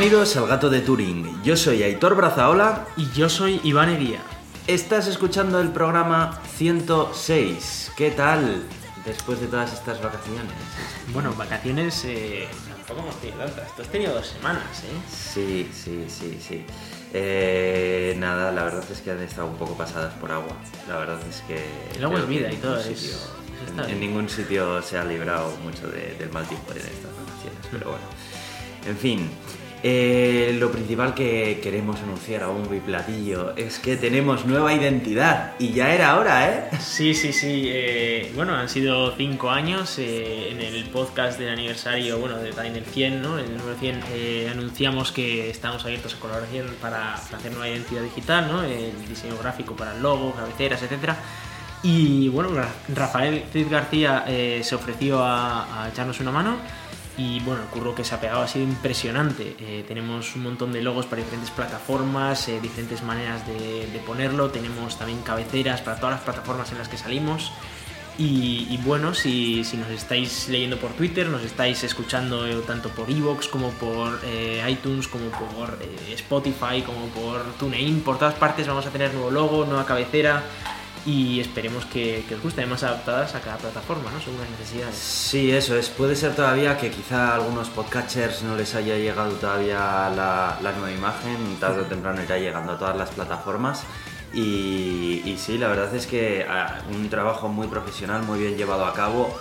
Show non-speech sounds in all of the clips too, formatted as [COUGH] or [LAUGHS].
Bienvenidos al Gato de Turing. Yo soy Aitor Brazaola. Y yo soy Iván Eguía. Estás escuchando el programa 106. ¿Qué tal? Después de todas estas vacaciones. Bueno, vacaciones eh, tampoco hemos tenido tantas. Tú has tenido dos semanas, ¿eh? Sí, sí, sí, sí. Eh, nada, la verdad es que han estado un poco pasadas por agua. La verdad es que. El agua es vida y en todo sitio- está en, en ningún sitio se ha librado mucho de- del mal tiempo en estas vacaciones, pero bueno. En fin, eh, lo principal que queremos anunciar a bombo y platillo es que tenemos nueva identidad y ya era hora, ¿eh? Sí, sí, sí. eh, bueno, han sido cinco años. eh, en el podcast del aniversario, bueno, de, también del 100, ¿no? El número 100, eh, anunciamos que estamos abiertos a colaboración para, para hacer nueva identidad digital, ¿no? El diseño gráfico para el logo, cabeceras, etcétera. Y bueno, Ra- Rafael Cid García se ofreció a echarnos una mano. Y bueno, el curro que se ha pegado ha sido impresionante. Eh, tenemos un montón de logos para diferentes plataformas, eh, diferentes maneras de, ponerlo. Tenemos también cabeceras para todas las plataformas en las que salimos. Y, bueno, si, si nos estáis leyendo por Twitter, nos estáis escuchando eh, tanto por Evox como por iTunes, como por Spotify, como por TuneIn, por todas partes vamos a tener nuevo logo, nueva cabecera y esperemos que, que os guste, además adaptadas a cada plataforma, ¿no? Según las necesidades. Sí, eso es. Puede ser todavía que quizá a algunos podcatchers no les haya llegado todavía la, la nueva imagen, tarde o temprano irá llegando a todas las plataformas. Y, y sí, la verdad es que ah, un trabajo muy profesional, muy bien llevado a cabo.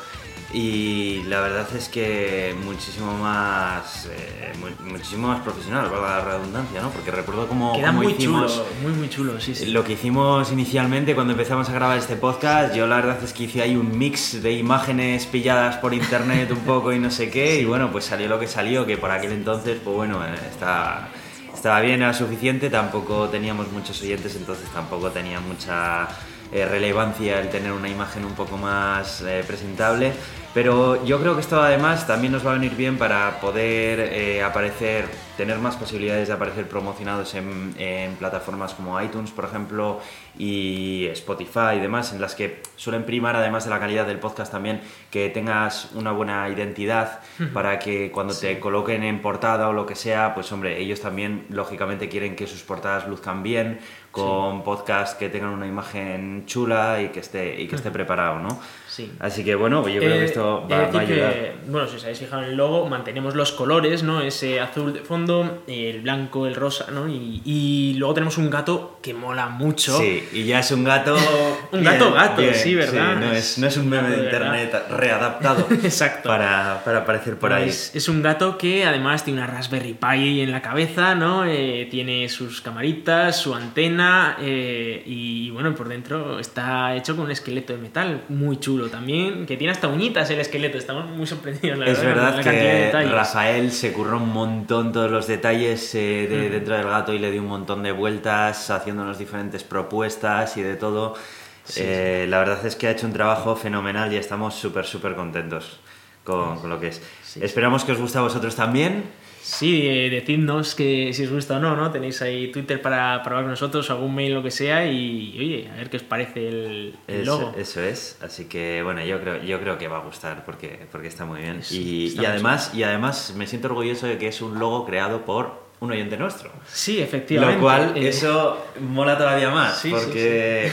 Y la verdad es que muchísimo más, eh, mu- muchísimo más profesional, valga la redundancia, ¿no? Porque recuerdo cómo, Queda cómo muy hicimos, chulo, muy muy chulo, sí, sí. lo que hicimos inicialmente cuando empezamos a grabar este podcast, yo la verdad es que hice ahí un mix de imágenes pilladas por internet un poco y no sé qué, y bueno, pues salió lo que salió, que por aquel entonces, pues bueno, eh, está, estaba bien, era suficiente, tampoco teníamos muchos oyentes, entonces tampoco tenía mucha eh, relevancia el tener una imagen un poco más eh, presentable. Pero yo creo que esto además también nos va a venir bien para poder eh, aparecer, tener más posibilidades de aparecer promocionados en, en plataformas como iTunes, por ejemplo, y Spotify y demás, en las que suelen primar, además de la calidad del podcast también, que tengas una buena identidad para que cuando te coloquen en portada o lo que sea, pues hombre, ellos también lógicamente quieren que sus portadas luzcan bien, con podcasts que tengan una imagen chula y que esté, y que esté preparado, ¿no? Sí. Así que bueno, yo creo Eh, que esto va, va a ayudar. que, bueno, si os habéis fijado en el logo, mantenemos los colores, ¿no? Ese azul de fondo, el blanco, el rosa, ¿no? Y, y luego tenemos un gato que mola mucho. Sí, y ya es un gato. [LAUGHS] Un gato gato, sí, ¿verdad? no, es, no es un meme de verdad. internet readaptado [LAUGHS] Exacto. para, para aparecer por ahí. Es, es un gato que además tiene una Raspberry Pi en la cabeza, ¿no? Eh, tiene sus camaritas, su antena eh, y bueno, por dentro está hecho con un esqueleto de metal muy chulo también, que tiene hasta uñitas el esqueleto, estamos muy sorprendidos, la Es verdad, verdad de que. Rafael se curró un montón todos los detalles eh, de, dentro del gato y le dio un montón de vueltas haciéndonos diferentes propuestas y de todo. Eh, La verdad es que ha hecho un trabajo fenomenal y estamos súper, súper contentos con, con lo que es. Sí. Esperamos que os guste a vosotros también. Sí, eh, decidnos que si os gusta o no, ¿no? Tenéis ahí Twitter para, para hablar con nosotros, algún mail, lo que sea, y oye, a ver qué os parece el, el Eso, logo. eso es, así que bueno, yo creo, yo creo que va a gustar porque, porque está muy bien. Sí, y, además, y además me siento orgulloso de que es un logo creado por un oyente nuestro. Sí, efectivamente. Lo cual, eh, eso mola todavía más, Sí, sí, porque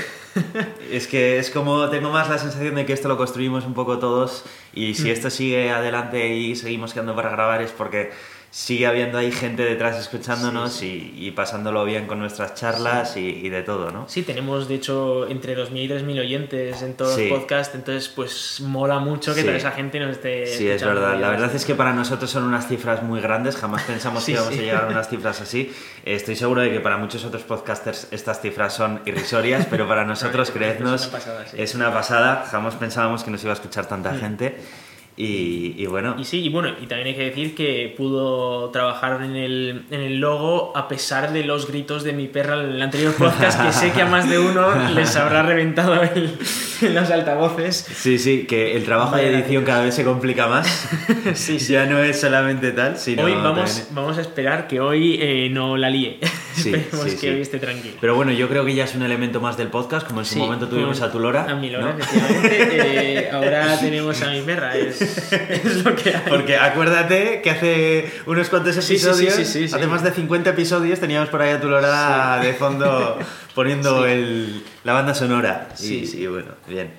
es que es como, tengo más la sensación de que esto lo construimos un poco todos y Mm. si esto sigue adelante y seguimos quedando para grabar es porque sigue habiendo ahí gente detrás escuchándonos Y, y pasándolo bien con nuestras charlas y, y de todo, ¿no? Sí, tenemos de hecho entre 2.000 y 3.000 oyentes en todos los podcasts, entonces pues mola mucho que toda esa gente nos esté Sí, es verdad. La verdad es que para nosotros son unas cifras muy grandes. Jamás [LAUGHS] pensamos que íbamos a llegar a unas cifras así. Estoy seguro de que para muchos otros podcasters estas cifras son irrisorias, pero para [LAUGHS] nosotros, creednos, es una pasada, sí. es una pasada. Jamás pensábamos que nos iba a escuchar tanta gente. Y, y bueno, Y sí, y bueno, y también hay que decir que pudo trabajar en el, en el logo a pesar de los gritos de mi perra en el anterior [LAUGHS] podcast, que sé que a más de uno les habrá reventado el, [LAUGHS] los altavoces. sí, sí, que el trabajo de edición gracias. cada vez se complica más. [LAUGHS] Sí, sí. Ya no es solamente tal, sino Hoy vamos, también- vamos a esperar que hoy eh, no la líe. [LAUGHS] Sí, Esperemos sí, que hoy esté tranquilo. Pero bueno, yo creo que ya es un elemento más del podcast, como en su momento tuvimos a tu Lora. A mi Lora, ¿no? efectivamente. [LAUGHS] Eh, ahora tenemos a mi perra, es, [LAUGHS] es lo que hay. Porque acuérdate que hace unos cuantos episodios, hace más de 50 episodios, teníamos por ahí a tu Lora de fondo poniendo el, la banda sonora. Y, Sí, sí. y bueno, bien.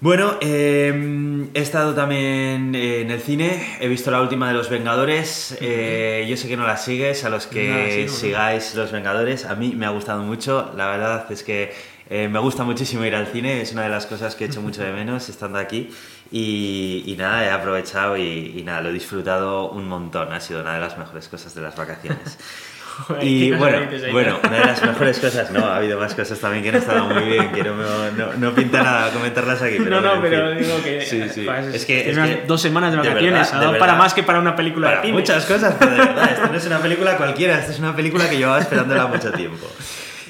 Bueno, eh, he estado también eh, en el cine, he visto la última de Los Vengadores. eh, yo sé que no la sigues, a los que sigáis Los Vengadores, a mí me ha gustado mucho. La verdad es que eh, me gusta muchísimo ir al cine, es una de las cosas que he hecho mucho de [LAUGHS] menos estando aquí. Y, y nada, he aprovechado y, y nada, lo he disfrutado un montón. Ha sido una de las mejores cosas de las vacaciones. [LAUGHS] Y bueno, bueno, una de las mejores cosas, no, ha habido más cosas también que han estado muy bien, que no, me- no, no pinta nada comentarlas aquí. Pero no, no, pero fin. digo que. Sí, sí. pues, Es que, es que- dos semanas de de vacaciones, verdad, de para más que para una película Para de cine. muchas cosas, pero de verdad, esto no es una película cualquiera, esto es una película que llevaba esperándola mucho tiempo.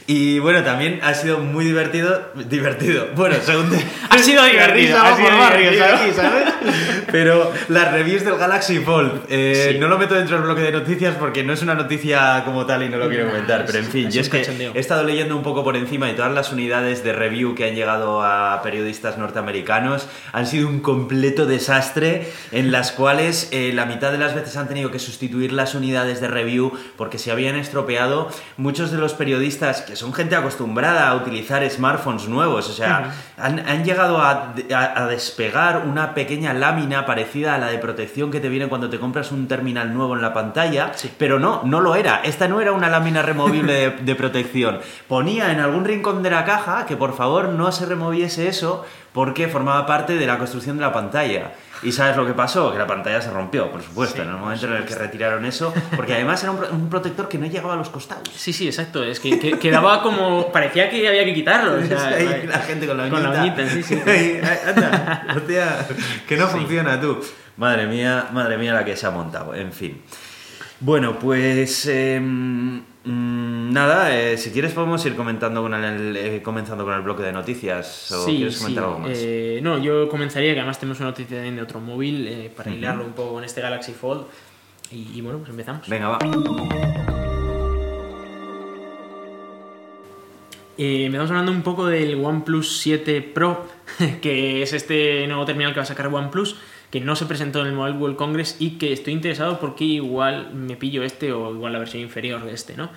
Y bueno, también ha sido muy divertido. Divertido. Bueno, según. te- Ha sido [LAUGHS] divertido, ha sido divertido. aquí, ¿sabes? [LAUGHS] Pero las reviews del Galaxy Fold. eh, Sí. No lo meto dentro del bloque de noticias porque no es una noticia como tal y no lo quiero comentar. Pero en fin, yo es que he estado leyendo un poco por encima y todas las unidades de review que han llegado a periodistas norteamericanos han sido un completo desastre en las cuales eh, la mitad de las veces han tenido que sustituir las unidades de review porque se habían estropeado. Muchos de los periodistas, que son gente acostumbrada a utilizar smartphones nuevos, o sea, han, han llegado a, a- a despegar una pequeña lámina parecida a la de protección que te viene cuando te compras un terminal nuevo en la pantalla, pero no, no lo era. Esta no era una lámina removible de, [LAUGHS] de protección. Ponía en algún rincón de la caja que por favor no se removiese eso porque formaba parte de la construcción de la pantalla. ¿Y sabes lo que pasó? Que la pantalla se rompió, por supuesto, Sí, en el momento en el que retiraron eso, porque además era un, pro- un protector que no llegaba a los costados. Sí, sí, exacto. Es que, que- quedaba como. Parecía que había que quitarlo. o sea, Ahí la gente con la con la uñita. uñita, sí, sí. [LAUGHS] Ahí, ahí, anda, [LAUGHS] hostia, que no funciona tú. Madre mía, madre mía la que se ha montado, en fin. Bueno, pues em, mm, nada, eh, si quieres podemos ir comentando con el, eh, comenzando con el bloque de noticias o Sí, quieres sí. comentar algo más. Eh, no, yo comenzaría que además tenemos una noticia de otro móvil eh, para Ujú. hilarlo un poco con este Galaxy Fold. Y, y bueno, pues empezamos. Venga, va. Eh, empezamos hablando un poco del OnePlus 7 Pro, [LAUGHS] que es este nuevo terminal que va a sacar OnePlus, que no se presentó en el Mobile World Congress y que estoy interesado porque igual me pillo este o igual la versión inferior de este, ¿no?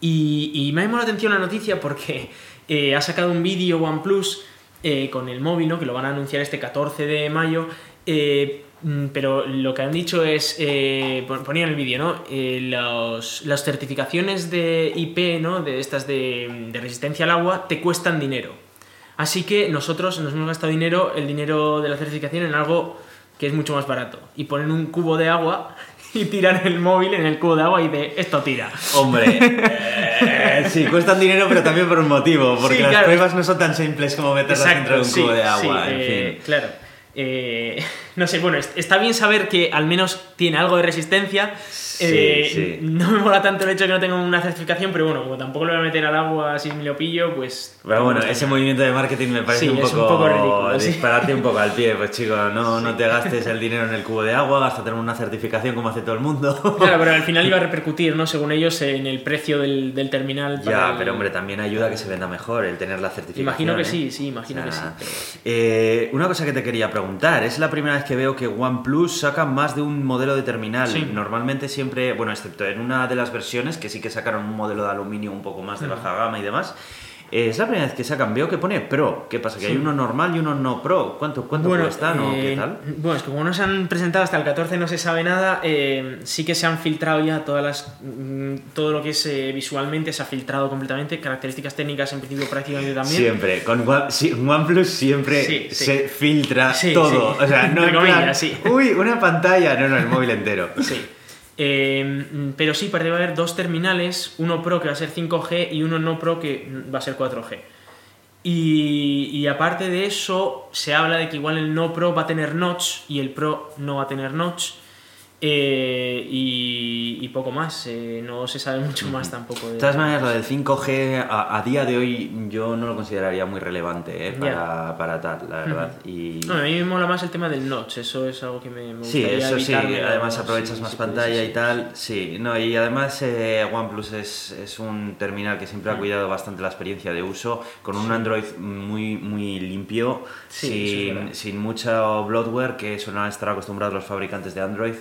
Y, y me ha llamado la atención la noticia porque eh, ha sacado un vídeo OnePlus eh, con el móvil, ¿no? Que lo van a anunciar este 14 de mayo. eh, mm, pero lo que han dicho es, eh, pon- ponía en el vídeo, ¿no? Eh, los- las certificaciones de IP, ¿no? De estas de, de resistencia al agua, te cuestan dinero. Así que nosotros nos hemos gastado dinero, el dinero de la certificación, en algo que es mucho más barato. Y ponen un cubo de agua [LAUGHS] y tiran el móvil en el cubo de agua y de esto tira. Hombre, [LAUGHS] eh, sí, cuestan dinero, pero también por un motivo, porque Sí, las pruebas no son tan simples como meterlas dentro de un sí, cubo de agua, sí, en eh, fin. Claro. Eh, [LAUGHS] no sé, bueno, est- está bien saber que al menos tiene algo de resistencia. Sí, Eh, sí. No me mola tanto el hecho de que no tenga una certificación, pero bueno, como tampoco lo voy a meter al agua si me lo pillo, pues. Pero bueno, ese movimiento de marketing me parece Sí, un, es poco un poco ridículo, sí. dispararte un poco al pie, pues chico, no, no te gastes el dinero en el cubo de agua, gástate en una certificación como hace todo el mundo. Claro, pero al final iba a repercutir, ¿no? Según ellos, en el precio del, del terminal. para Ya, el- pero hombre, también ayuda a que se venda mejor el tener la certificación. Imagino que ¿eh? sí, sí, imagino O que sí. pero- eh, una cosa que te quería preguntar, es la primera vez que veo que OnePlus saca más de un modelo de terminal. Sí. Normalmente siempre, bueno, excepto en una de las versiones que sí que sacaron un modelo de aluminio un poco más de baja gama y demás. Eh, es la primera vez que sacan, veo que pone Pro. ¿Qué pasa? Que hay uno normal y uno no Pro. ¿Cuánto, cuánto cuestan o qué eh, tal? Bueno, es que como no se han presentado hasta el 14 no se sabe nada, eh, sí que se han filtrado ya todas las mm, todo lo que es eh, visualmente se ha filtrado completamente, características técnicas en principio prácticamente también. Siempre, con One- sí, OnePlus siempre Sí, se filtra todo. O sea, no Entre comillas, plan. Uy, una pantalla. No, no, el móvil entero. Sí. Mm, pero sí, parece que va a haber dos terminales, uno Pro que va a ser 5G y uno no Pro que va a ser 4G. Y, y aparte de eso, se habla de que igual el no Pro va a tener notch y el Pro no va a tener notch. Eh, y, y poco más, eh, no se sabe mucho más tampoco. De, De todas maneras, lo del 5G a, a día de hoy yo no lo consideraría muy relevante eh, para, para tal, la verdad. y... No, a mí me mola más el tema del notch, eso es algo que me, me Sí, gustaría eso sí, además aprovechas Sí, más sí, pantalla sí, sí. y tal, sí, no, y además eh, OnePlus es, es un terminal que siempre ha cuidado bastante la experiencia de uso, con un Android muy, muy limpio, Sí, es sin, verdad. sin mucho bloatware que suelen estar acostumbrados los fabricantes de Android,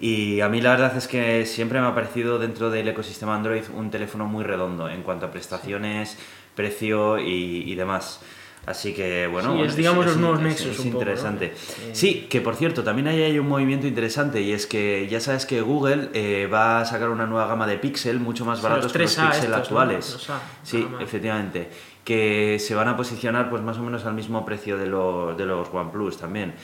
y a mí la verdad es que siempre me ha parecido dentro del ecosistema Android un teléfono muy redondo en cuanto a prestaciones, precio y, y demás. Así que bueno, Sí, es, digamos, los nuevos Nexus es un poco, ¿no? interesante. Sí, que por cierto, también ahí hay un movimiento interesante y es que ya sabes que Google eh, va a sacar una nueva gama de Pixel mucho más baratos los que los 3A Pixel estos, ¿no? actuales. Los A, sí, efectivamente. Que se van a posicionar pues más o menos al mismo precio de los, de los OnePlus también.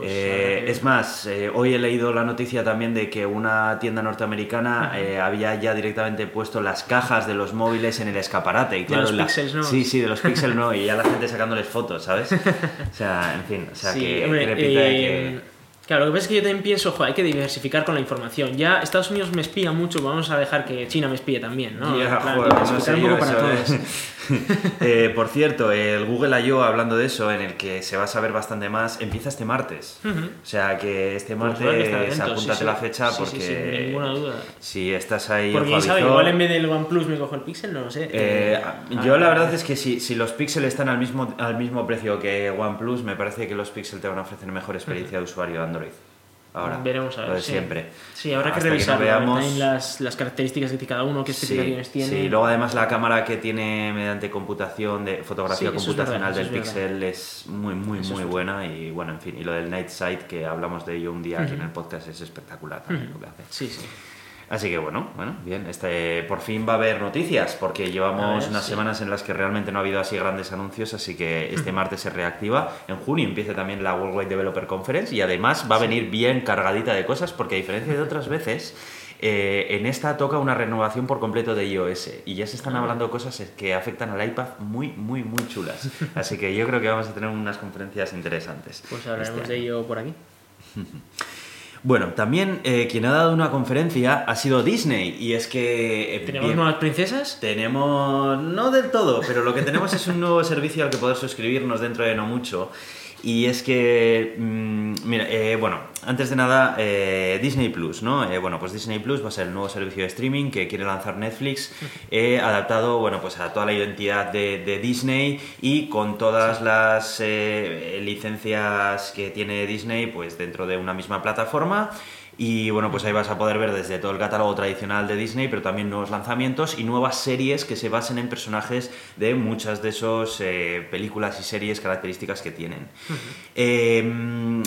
Pues, Eh, es más, eh, hoy he leído la noticia también de que una tienda norteamericana eh, había ya directamente puesto las cajas de los móviles en el escaparate. Y claro, los la- Pixels no. Sí, sí, de los Pixel no, y ya la gente sacándoles fotos, ¿sabes? [LAUGHS] O sea, en fin, o sea, Sí, que, hombre, que de. Claro, lo que pasa es que yo también pienso, joder, hay que diversificar con la información. Ya Estados Unidos me espía mucho, vamos a dejar que China me espíe también, ¿no? En plan, joder, no sé un poco para todos. [LAUGHS] [LAUGHS] eh. Por cierto, el Google I.O., hablando de eso, en el que se va a saber bastante más, empieza este martes. O sea que este Pues martes atentos, apúntate sí, la fecha Sí, porque sí, sin ninguna duda. si estás ahí Porque quién ojo a sabe, igual en vez del OnePlus me cojo el Pixel, no lo sé. Eh, Eh, yo ah, la verdad es que si, si los Pixel están al mismo, al mismo precio que OnePlus, me parece que los Pixel te van a ofrecer mejor experiencia de usuario de Android. Ahora, Veremos a ver. lo de sí. siempre. Sí, habrá que no revisar veamos- también las, las características de cada uno, qué Sí, especificaciones tiene. sí, luego además la cámara que tiene mediante computación de fotografía Sí, es computacional verdad, del es Pixel es muy muy Eso muy buena y bueno, en fin, y lo del Night Sight que hablamos de ello un día aquí en el podcast es espectacular también lo que hace. Sí, sí. Así que bueno, bueno, bien, este por fin va a haber noticias porque llevamos ver, unas sí. semanas en las que realmente no ha habido así grandes anuncios, así que [LAUGHS] este martes se reactiva. En junio empieza también la Worldwide Developer Conference y además va a venir bien cargadita de cosas porque a diferencia de otras veces eh, en esta toca una renovación por completo de iOS y ya se están Ah. hablando cosas que afectan al iPad muy, muy, muy chulas. Así que yo creo que vamos a tener unas conferencias interesantes. Pues hablaremos este de ello por aquí. [LAUGHS] Bueno, también eh, quien ha dado una conferencia ha sido Disney y es que... eh, ¿Tenemos bien, nuevas princesas? Tenemos, no del todo, pero lo que tenemos es un nuevo servicio al que poder suscribirnos dentro de no mucho. Y es que, mm, mira, eh, bueno, antes de nada, eh, Disney Plus, ¿no? Eh, bueno, pues Disney Plus va a ser el nuevo servicio de streaming que quiere lanzar Netflix, [LAUGHS] adaptado, bueno, pues a toda la identidad de, de Disney y con todas las licencias que tiene Disney, pues dentro de una misma plataforma. Y bueno, pues ahí vas a poder ver desde todo el catálogo tradicional de Disney, pero también nuevos lanzamientos y nuevas series que se basen en personajes de muchas de esas películas y series características que tienen. Eh,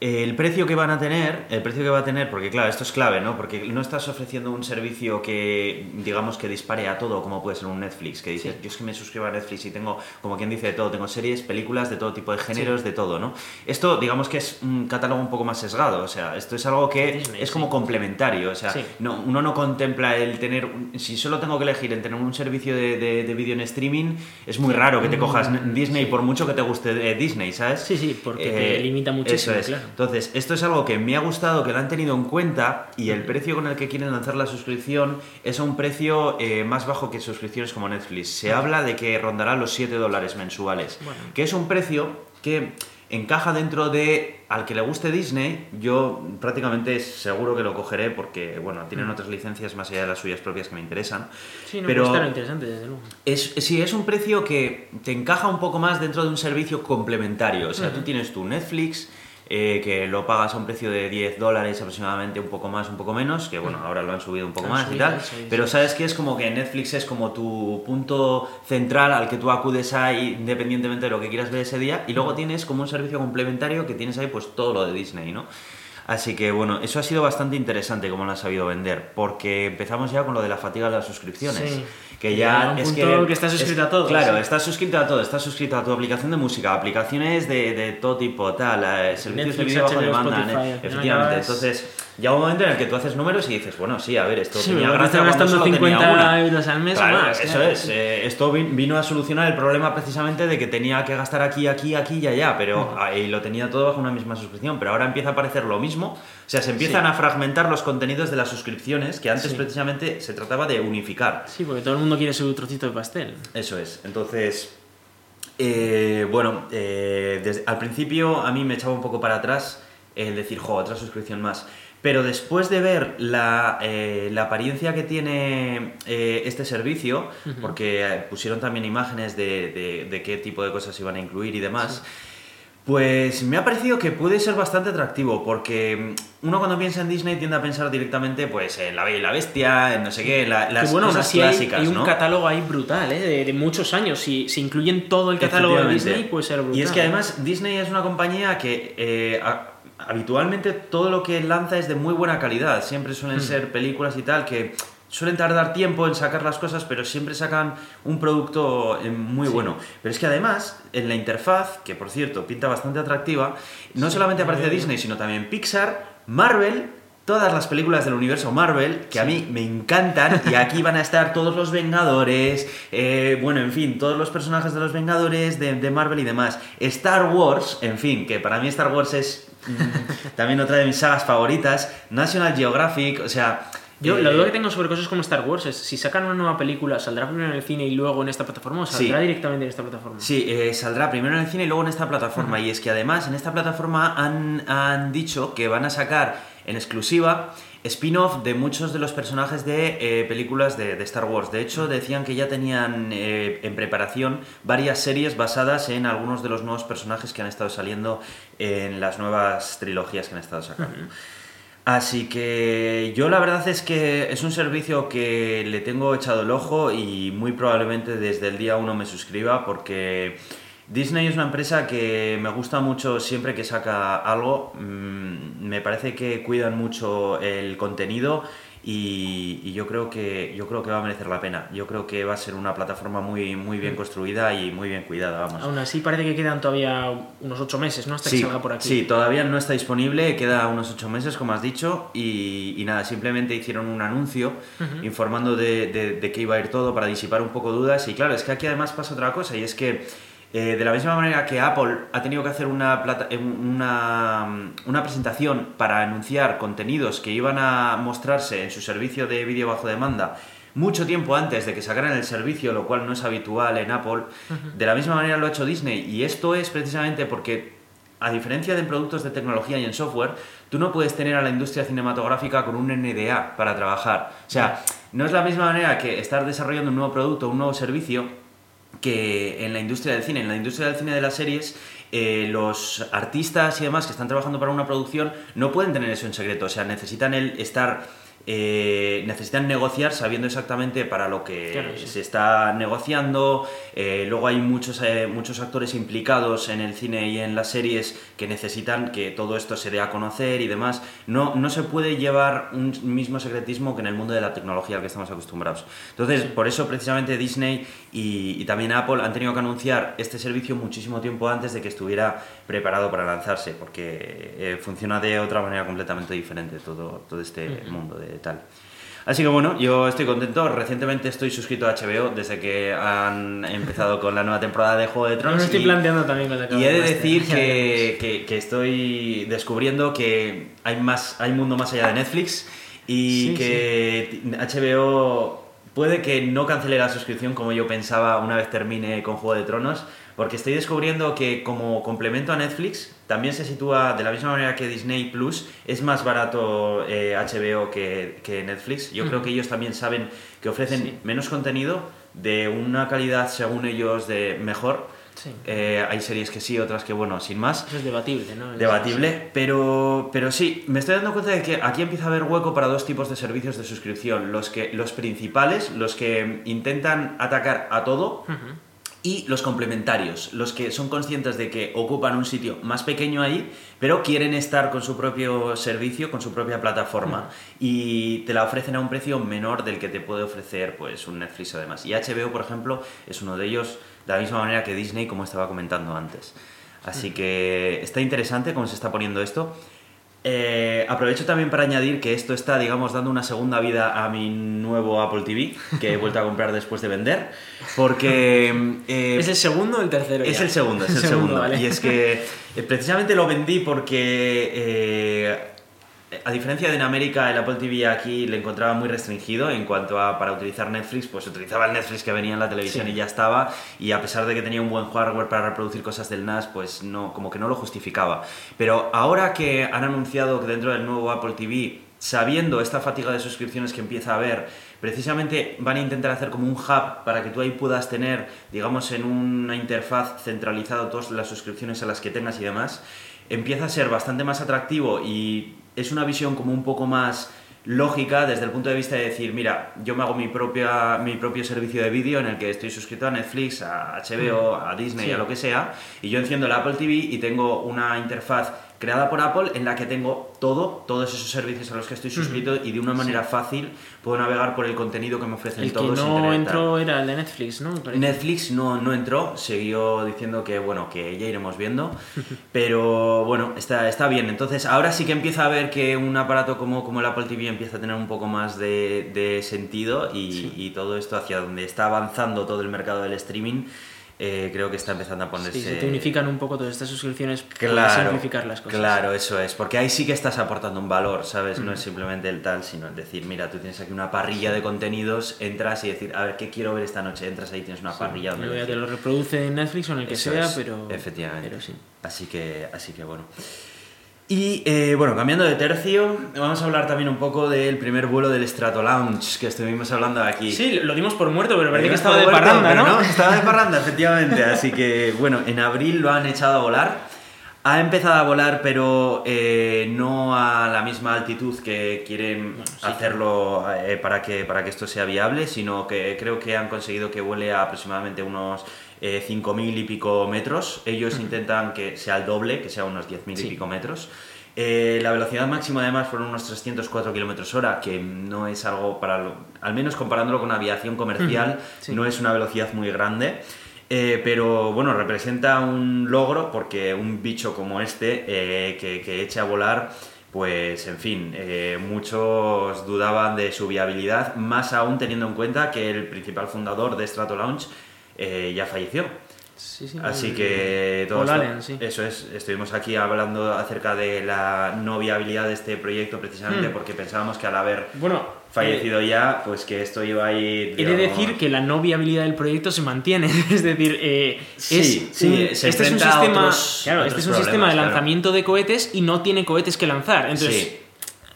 el precio que van a tener, el precio que va a tener, porque claro, esto es clave, ¿no? Porque no estás ofreciendo un servicio que, digamos, que dispare a todo, como puede ser un Netflix, que dices, yo es que me suscribo a Netflix y tengo, como quien dice, de todo, tengo series, películas, de todo tipo de géneros, de todo, ¿no? Esto, digamos que es un catálogo un poco más sesgado, o sea, esto es algo que Disney, es como sí. complementario, o sea, no, uno no contempla el tener, si solo tengo que elegir en tener un servicio de, de, de vídeo en streaming, es muy raro que te cojas Mm, Disney por mucho que te guste eh, Disney, ¿sabes? Sí, sí, porque te limita muchísimo, Eso es. claro. Entonces, esto es algo que me ha gustado, que lo han tenido en cuenta y el precio con el que quieren lanzar la suscripción es a un precio eh, más bajo que suscripciones como Netflix. Se habla de que rondará los 7 dólares mensuales, Bueno. que es un precio que encaja dentro de al que le guste Disney, yo prácticamente seguro que lo cogeré porque, bueno, tienen otras licencias más allá de las suyas propias que me interesan. Sí, no, pero puede estar interesante, desde luego. es, sí, es un precio que te encaja un poco más dentro de un servicio complementario. O sea, tú tienes tu Netflix, eh, que lo pagas a un precio de 10 dólares aproximadamente, un poco más, un poco menos, que bueno, ahora lo han subido un poco Han más y subido, tal. sí, sí. Pero sabes que es como que Netflix es como tu punto central al que tú acudes ahí independientemente de lo que quieras ver ese día. Y luego tienes como un servicio complementario que tienes ahí pues todo lo de Disney, ¿no? Así que bueno, eso ha sido bastante interesante como lo han sabido vender, porque empezamos ya con lo de la fatiga de las suscripciones. Sí. Que Ya ya un es punto que, que estás es- suscrito a todo, Claro, sí. estás suscrito a todo, estás suscrito a tu aplicación de música, aplicaciones de, de todo tipo, tal, eh, servicios Netflix, de vídeo bajo demanda, Spotify, final efectivamente. acabas- Entonces, llega un momento en el que tú haces números y dices, bueno, sí, a ver, esto Sí, tenía gracia gastando solo tenía 50 una. euros al mes o Claro, más, Eso claro. es. eh, esto vin- vino a solucionar el problema precisamente de que tenía que gastar aquí, aquí, aquí y allá, pero ahí lo tenía todo bajo una misma suscripción. Pero ahora empieza a aparecer lo mismo. O sea, se empiezan Sí. a fragmentar los contenidos de las suscripciones, que antes precisamente se trataba de unificar. Sí, porque todo el mundo quiere su trocito de pastel. Eso es. Entonces, eh, bueno, eh, desde- al principio a mí me echaba un poco para atrás el decir, jo, otra suscripción más. Pero después de ver la, eh, la apariencia que tiene eh, este servicio, porque pusieron también imágenes de, de- de qué tipo de cosas iban a incluir y demás, pues me ha parecido que puede ser bastante atractivo, porque mm, uno cuando piensa en Disney tiende a pensar directamente pues en La Bella y la Bestia, en no sé qué, la- las bueno, cosas así clásicas, hay, un ¿no? catálogo ahí brutal, ¿eh? de, de muchos años. Si, si incluyen todo el catálogo de. Disney, puede ser brutal. Y es que además Disney es una compañía que eh, a- habitualmente todo lo que lanza es de muy buena calidad. Siempre suelen ser películas y tal que suelen tardar tiempo en sacar las cosas, pero siempre sacan un producto eh, muy bueno. Pero es que además, en la interfaz, que por cierto pinta bastante atractiva, no Sí, solamente aparece. Disney, sino también Pixar, Marvel. Todas las películas del universo Marvel, que a mí me encantan, y aquí van a estar todos los Vengadores, eh, bueno, en fin, todos los personajes de los Vengadores, de, de Marvel y demás. Star Wars, en fin, que para mí Star Wars es mm, también otra de mis sagas favoritas. National Geographic, o sea. Yo, eh, la duda que tengo sobre cosas como Star Wars es si sacan una nueva película, ¿saldrá primero en el cine y luego en esta plataforma o saldrá Sí. directamente en esta plataforma? Sí, eh, saldrá primero en el cine y luego en esta plataforma. Y es que además en esta plataforma han, han dicho que van a sacar en exclusiva spin-off de muchos de los personajes de eh, películas de, de Star Wars. De hecho, decían que ya tenían eh, en preparación varias series basadas en algunos de los nuevos personajes que han estado saliendo en las nuevas trilogías que han estado sacando. Así que yo la verdad es que es un servicio que le tengo echado el ojo y muy probablemente desde el día uno me suscriba porque Disney es una empresa que me gusta mucho siempre que saca algo. Mm, me parece que cuidan mucho el contenido y, y yo creo que yo creo que va a merecer la pena. Yo creo que va a ser una plataforma muy muy bien construida y muy bien cuidada, vamos. Aún así parece que quedan todavía unos 8 meses, ¿no? Hasta que Sí, salga por aquí. sí, todavía no está disponible, queda unos ocho meses, como has dicho, y, y nada, simplemente hicieron un anuncio informando de, de, de qué iba a ir todo para disipar un poco dudas. Y claro, es que aquí además pasa otra cosa, y es que eh, de la misma manera que Apple ha tenido que hacer una, plata- eh, una, una presentación para anunciar contenidos que iban a mostrarse en su servicio de vídeo bajo demanda, mucho tiempo antes de que sacaran el servicio, lo cual no es habitual en Apple. De la misma manera lo ha hecho Disney y esto es precisamente porque, a diferencia de en productos de tecnología y en software, tú no puedes tener a la industria cinematográfica con un NDA para trabajar. O sea, no es la misma manera que estar desarrollando un nuevo producto, un nuevo servicio, que en la industria del cine, en la industria del cine de las series, eh, los artistas y demás que están trabajando para una producción no pueden tener eso en secreto, o sea, necesitan el estar, eh, necesitan negociar sabiendo exactamente para lo que Claro, sí. se está negociando, eh, luego hay muchos, eh, muchos actores implicados en el cine y en las series que necesitan que todo esto se dé a conocer y demás, no, no se puede llevar un mismo secretismo que en el mundo de la tecnología al que estamos acostumbrados. Entonces, por eso precisamente Disney y, y también Apple han tenido que anunciar este servicio muchísimo tiempo antes de que estuviera preparado para lanzarse, porque eh, funciona de otra manera completamente diferente todo, todo este mundo de tal. Así que bueno, yo estoy contento. Recientemente estoy suscrito a HBO desde que han empezado con la nueva temporada de Juego de Tronos. me estoy y- planteando también cuando acabe y he de decir [LAUGHS] que- que estoy descubriendo que hay más hay mundo más allá de Netflix y Sí, que HBO puede que no cancele la suscripción como yo pensaba una vez termine con Juego de Tronos, porque estoy descubriendo que como complemento a Netflix también se sitúa de la misma manera que Disney Plus, es más barato eh, HBO que, que Netflix. Yo creo que ellos también saben que ofrecen Sí. menos contenido de una calidad según ellos de mejor. Sí. Eh, hay series que sí, otras que bueno, sin más. Eso es debatible, ¿no? Debatible, pero, pero sí, me estoy dando cuenta de que aquí empieza a haber hueco para dos tipos de servicios de suscripción. Los, que, los principales, los que intentan atacar a todo, Ujú. Y los complementarios, los que son conscientes de que ocupan un sitio más pequeño ahí, pero quieren estar con su propio servicio, con su propia plataforma y te la ofrecen a un precio menor del que te puede ofrecer pues un Netflix o demás. Y HBO, por ejemplo, es uno de ellos de la misma manera que Disney, como estaba comentando antes. Así que está interesante cómo se está poniendo esto. Eh, aprovecho también para añadir que esto está, digamos, dando una segunda vida a mi nuevo Apple TV, que he vuelto a comprar después de vender, porque... [LAUGHS] eh, ¿Es el segundo o el tercero? Es el segundo, es [LAUGHS] el, segundo. Y es que eh, precisamente lo vendí porque a diferencia de en América, el Apple TV aquí le encontraba muy restringido en cuanto a para utilizar Netflix, pues utilizaba el Netflix que venía en la televisión y ya estaba, y a pesar de que tenía un buen hardware para reproducir cosas del NAS, pues no, como que no lo justificaba. Pero ahora que han anunciado que dentro del nuevo Apple TV, sabiendo esta fatiga de suscripciones que empieza a haber, precisamente van a intentar hacer como un hub para que tú ahí puedas tener, digamos, en una interfaz centralizado todas las suscripciones a las que tengas y demás, empieza a ser bastante más atractivo y es una visión como un poco más lógica desde el punto de vista de decir, mira, yo me hago mi, propia, mi propio servicio de vídeo en el que estoy suscrito a Netflix, a HBO, a Disney, a lo que sea, y yo enciendo el Apple TV y tengo una interfaz creada por Apple en la que tengo todo, todos esos servicios a los que estoy suscrito y de una manera fácil puedo navegar por el contenido que me ofrecen el todos. El que no entró era el de Netflix, ¿no? Netflix no, no entró, siguió diciendo que bueno, que ya iremos viendo, [LAUGHS] pero bueno, está, está bien. Entonces ahora sí que empieza a ver que un aparato como, como el Apple TV empieza a tener un poco más de, de sentido y, y todo esto hacia donde está avanzando todo el mercado del streaming eh, creo que está empezando a ponerse... Sí, se te unifican un poco todas estas suscripciones claro, para simplificar las cosas. Claro, eso es, porque ahí sí que estás aportando un valor, ¿sabes? No es simplemente el tal, sino el decir, mira, tú tienes aquí una parrilla de contenidos, entras y decir, a ver, ¿qué quiero ver esta noche? Entras ahí, tienes una parrilla donde... Ya te lo reproduce en Netflix o en el que sea, pero... Efectivamente. Pero sí. Así que, así que bueno. Y eh, bueno, cambiando de tercio, vamos a hablar también un poco del primer vuelo del Strato Lounge que estuvimos hablando aquí. Sí, lo dimos por muerto, pero parece que estaba de parranda, ¿no? ¿no? Estaba de parranda, [LAUGHS] efectivamente. Así que bueno, en abril lo han echado a volar. Ha empezado a volar, pero eh, no a la misma altitud que quieren bueno, sí, hacerlo eh, para, que, para que esto sea viable, sino que creo que han conseguido que vuele a aproximadamente unos eh, 5.000 y pico metros. Ellos intentan que sea el doble, que sea unos 10.000 sí. y pico metros. Eh, la velocidad máxima además fueron unos 304 kilómetros hora, que no es algo para, lo, al menos comparándolo con aviación comercial, sí. no es una velocidad muy grande. Eh, pero bueno, representa un logro porque un bicho como este eh, que, que, eche a volar, pues en fin, eh, muchos dudaban de su viabilidad, más aún teniendo en cuenta que el principal fundador de Strato Launch eh, ya falleció. Sí, sí, Así que todo esto, Allen, sí. eso es, estuvimos aquí hablando acerca de la no viabilidad de este proyecto precisamente Hmm. porque pensábamos que al haber bueno, fallecido eh, ya, pues que esto iba a ir... He de decir que la no viabilidad del proyecto se mantiene, [LAUGHS] es decir, eh, sí, es sí, un, se este es un sistema, otros, claro, otros este es un sistema de lanzamiento claro. de cohetes y no tiene cohetes que lanzar, entonces, sí.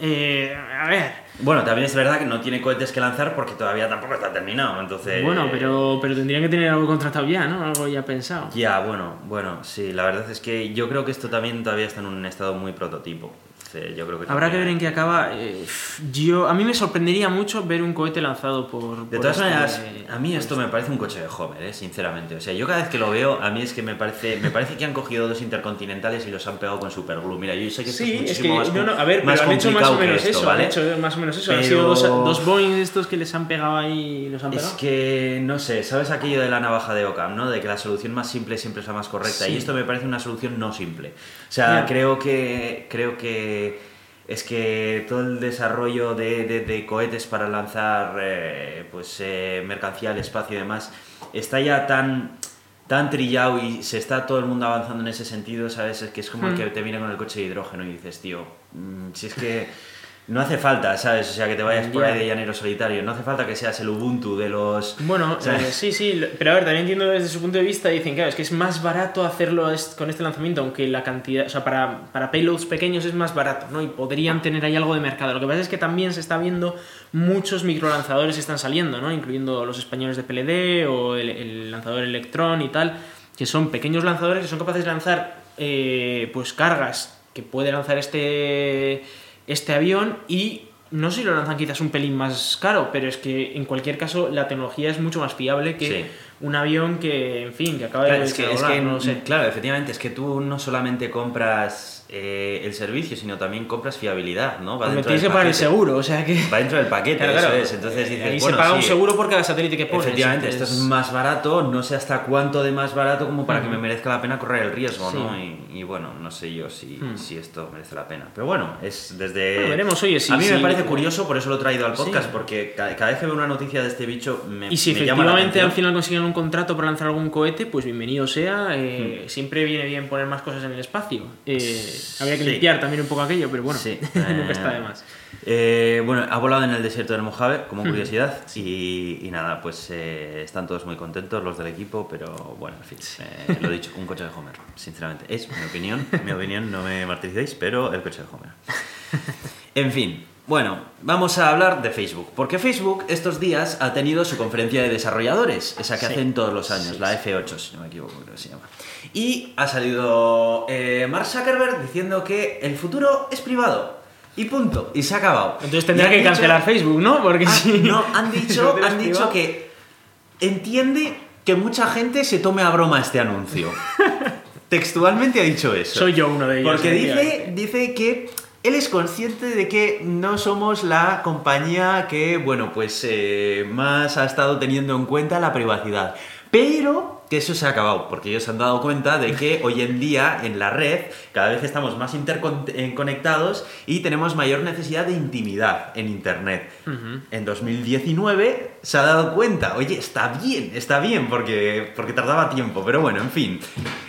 Eh, a ver, bueno, también es verdad que no tiene cohetes que lanzar porque todavía tampoco está terminado, entonces... Bueno, pero, pero tendrían que tener algo contratado ya, ¿no? Algo ya pensado. Ya, bueno, bueno, sí, la verdad es que yo creo que esto también todavía está en un estado muy prototipo. Yo creo que Habrá que ver en qué acaba. Eh, yo, a mí me sorprendería mucho ver un cohete lanzado por. De por todas este, maneras, a mí esto me parece un coche de Homer, ¿eh? sinceramente. O sea, yo cada vez que lo veo, a mí es que me parece, me parece que han cogido dos intercontinentales y los han pegado con superglue. Mira, yo sé que esto sí, es muchísimo es que, más, no, no, a ver, más pero han hecho más o menos esto, eso. ¿vale? Han hecho más o menos eso. Pero... Han sido dos, dos Boeing estos que les han pegado ahí y los han pegado. Es que, no sé, ¿sabes aquello de la navaja de Ockham, no? De que la solución más simple siempre es la más correcta. Sí. Y esto me parece una solución no simple. O sea, yeah. creo que. Creo que es que todo el desarrollo de, de, de cohetes para lanzar eh, pues, eh, mercancía al espacio y demás está ya tan, tan trillado y se está todo el mundo avanzando en ese sentido, ¿sabes? Es que es como Hmm. el que te viene con el coche de hidrógeno y dices, tío, mmm, si es que no hace falta, ¿sabes? O sea, que te vayas por ahí de llanero solitario. No hace falta que seas el Ubuntu de los... Bueno, eh, sí, sí. Pero a ver, también entiendo desde su punto de vista, dicen, claro, es que es más barato hacerlo con este lanzamiento, aunque la cantidad... O sea, para, para payloads pequeños es más barato, ¿no? Y podrían tener ahí algo de mercado. Lo que pasa es que también se está viendo muchos microlanzadores están saliendo, ¿no? Incluyendo los españoles de PLD o el, el lanzador Electron y tal, que son pequeños lanzadores que son capaces de lanzar, eh, pues, cargas que puede lanzar este este avión y no sé si lo lanzan quizás un pelín más caro, pero es que en cualquier caso la tecnología es mucho más fiable que. Un avión que, en fin, que acaba Claro, de es que, es que- no lo sé. claro, efectivamente, es que tú no solamente compras eh, el servicio, sino también compras fiabilidad, ¿no? Va dentro tienes que pagar el seguro, o sea que... Va dentro del paquete, Claro, eso claro. es. Entonces dices, Ahí bueno, se paga un sí, seguro por cada satélite que pones. Efectivamente, esto es más barato, no sé hasta cuánto de más barato como para que me merezca la pena correr el riesgo, Sí. ¿no? Y, y bueno, no sé yo si, Hmm. si esto merece la pena. Pero bueno, es desde... Bueno, veremos, oye, si- A mí me parece curioso, por eso lo he traído al podcast, Sí. porque ca- cada, vez que veo una noticia de este bicho me Y si me llama la efectivamente al final consiguen un contrato para lanzar algún cohete, pues bienvenido sea. Eh, Siempre viene bien poner más cosas en el espacio. Eh, habría que Sí. limpiar también un poco aquello, pero bueno, Sí. [LAUGHS] nunca está de más. eh, bueno, ha volado en el desierto del Mojave, como Ujú. curiosidad, y, y nada, pues eh, están todos muy contentos los del equipo, pero bueno, en fin, eh, lo dicho, un coche de Homer, sinceramente. Es mi opinión, mi opinión, no me martiricéis, pero el coche de Homer. [LAUGHS] En fin, bueno, vamos a hablar de Facebook, porque Facebook estos días ha tenido su conferencia de desarrolladores, esa que Sí. hacen todos los años, Sí, la F8, si no me equivoco, creo que se llama. Y ha salido eh, Mark Zuckerberg diciendo que el futuro es privado. Y punto, y se ha acabado. Entonces han que dicho- cancelar Facebook, ¿no? Porque Ah, si no, [LAUGHS] han dicho, han dicho que entiende que mucha gente se tome a broma este anuncio. [LAUGHS] Textualmente ha dicho eso. soy yo uno de ellos. Porque dice, dice que él es consciente de que no somos la compañía que, bueno, pues eh, más ha estado teniendo en cuenta la privacidad. Pero que eso se ha acabado, porque ellos se han dado cuenta de que [LAUGHS] hoy en día en la red cada vez estamos más interconectados y tenemos mayor necesidad de intimidad en Internet. Ujú. En 2019 se ha dado cuenta, oye, está bien, está bien, porque, porque tardaba tiempo, pero bueno, en fin.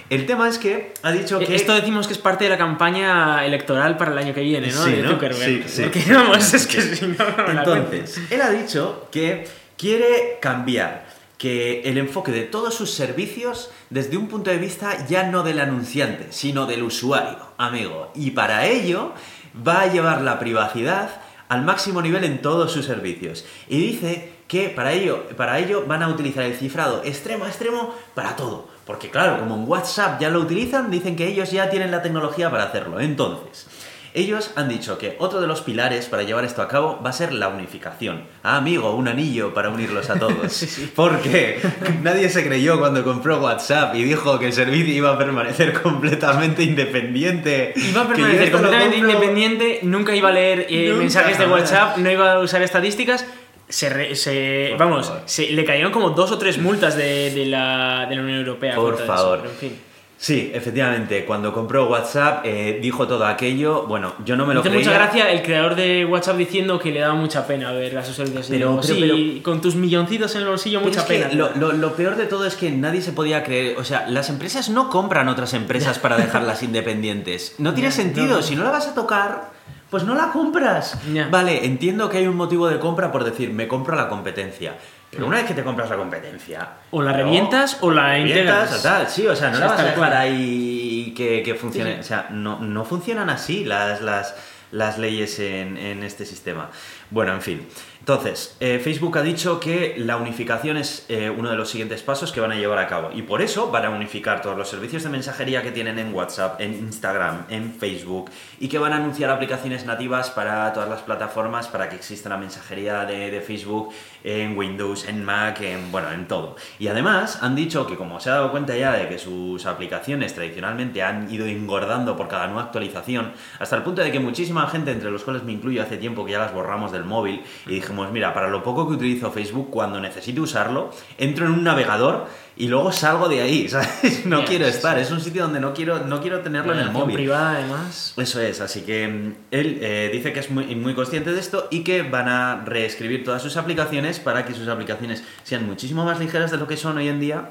El tema es que ha dicho que... Eh, Esto decimos que es parte de la campaña electoral para el año que viene, ¿no? Sí, de ¿no? Zuckerberg. Sí, sí. Porque vamos, es que si no, no Entonces, él ha dicho que quiere cambiar que el enfoque de todos sus servicios desde un punto de vista ya no del anunciante, sino del usuario, amigo. Y para ello va a llevar la privacidad al máximo nivel en todos sus servicios. Y dice que para ello, para ello van a utilizar el cifrado extremo a extremo para todo. Porque claro, como en WhatsApp ya lo utilizan, dicen que ellos ya tienen la tecnología para hacerlo. Entonces, ellos han dicho que otro de los pilares para llevar esto a cabo va a ser la unificación. Ah, amigo, un anillo para unirlos a todos. [LAUGHS] Sí. Porque nadie se creyó cuando compró WhatsApp y dijo que el servicio iba a permanecer [LAUGHS] completamente independiente. Iba a permanecer completamente compro- independiente, nunca iba a leer eh, Nunca, mensajes de. WhatsApp, no iba a usar estadísticas. Se, re- se- vamos, se- le cayeron como dos o tres multas de, de la, de la Unión Europea. Por eso, favor. pero en fin. Sí, efectivamente, cuando compró WhatsApp eh, dijo todo aquello. Bueno, yo no me lo hace creía. mucha gracia el creador de WhatsApp diciendo que le daba mucha pena ver servicios. Y Pero- sí, con tus milloncitos en el bolsillo, mucha es que pena. lo, lo- lo peor de todo es que nadie se podía creer. O sea, las empresas no compran otras empresas para dejarlas [LAUGHS] independientes. No tiene sentido. no. Si no la vas a tocar, pues no la compras. Vale, entiendo que hay un motivo de compra por decir, me compro la competencia. Pero una vez que te compras la competencia. O la revientas o la integras. o tal. Sí, o sea, no Sí, la vas a dejar cual. ahí que, que funcione. Sí, sí. O sea, no, no funcionan así las, las, las leyes en, en este sistema. Bueno, en fin. Entonces, eh, Facebook ha dicho que la unificación es eh, uno de los siguientes pasos que van a llevar a cabo. Y por eso van a unificar todos los servicios de mensajería que tienen en WhatsApp, en Instagram, en Facebook. Y que van a anunciar aplicaciones nativas para todas las plataformas para que exista la mensajería de, de Facebook en Windows, en Mac, en, bueno, en todo. Y además han dicho que como se ha dado cuenta ya de que sus aplicaciones tradicionalmente han ido engordando por cada nueva actualización, hasta el punto de que muchísima gente, entre los cuales me incluyo hace tiempo que ya las borramos del móvil, y dijimos, mira, para lo poco que utilizo Facebook, cuando necesito usarlo, entro en un navegador y luego salgo de ahí, [LAUGHS] ¿sabes? No quiero estar, sí. es un sitio donde no quiero, no quiero tenerlo en el móvil. privada, además. Eso es, así que mm, él eh, dice que es muy, muy consciente de esto y que van a reescribir todas sus aplicaciones para que sus aplicaciones sean muchísimo más ligeras de lo que son hoy en día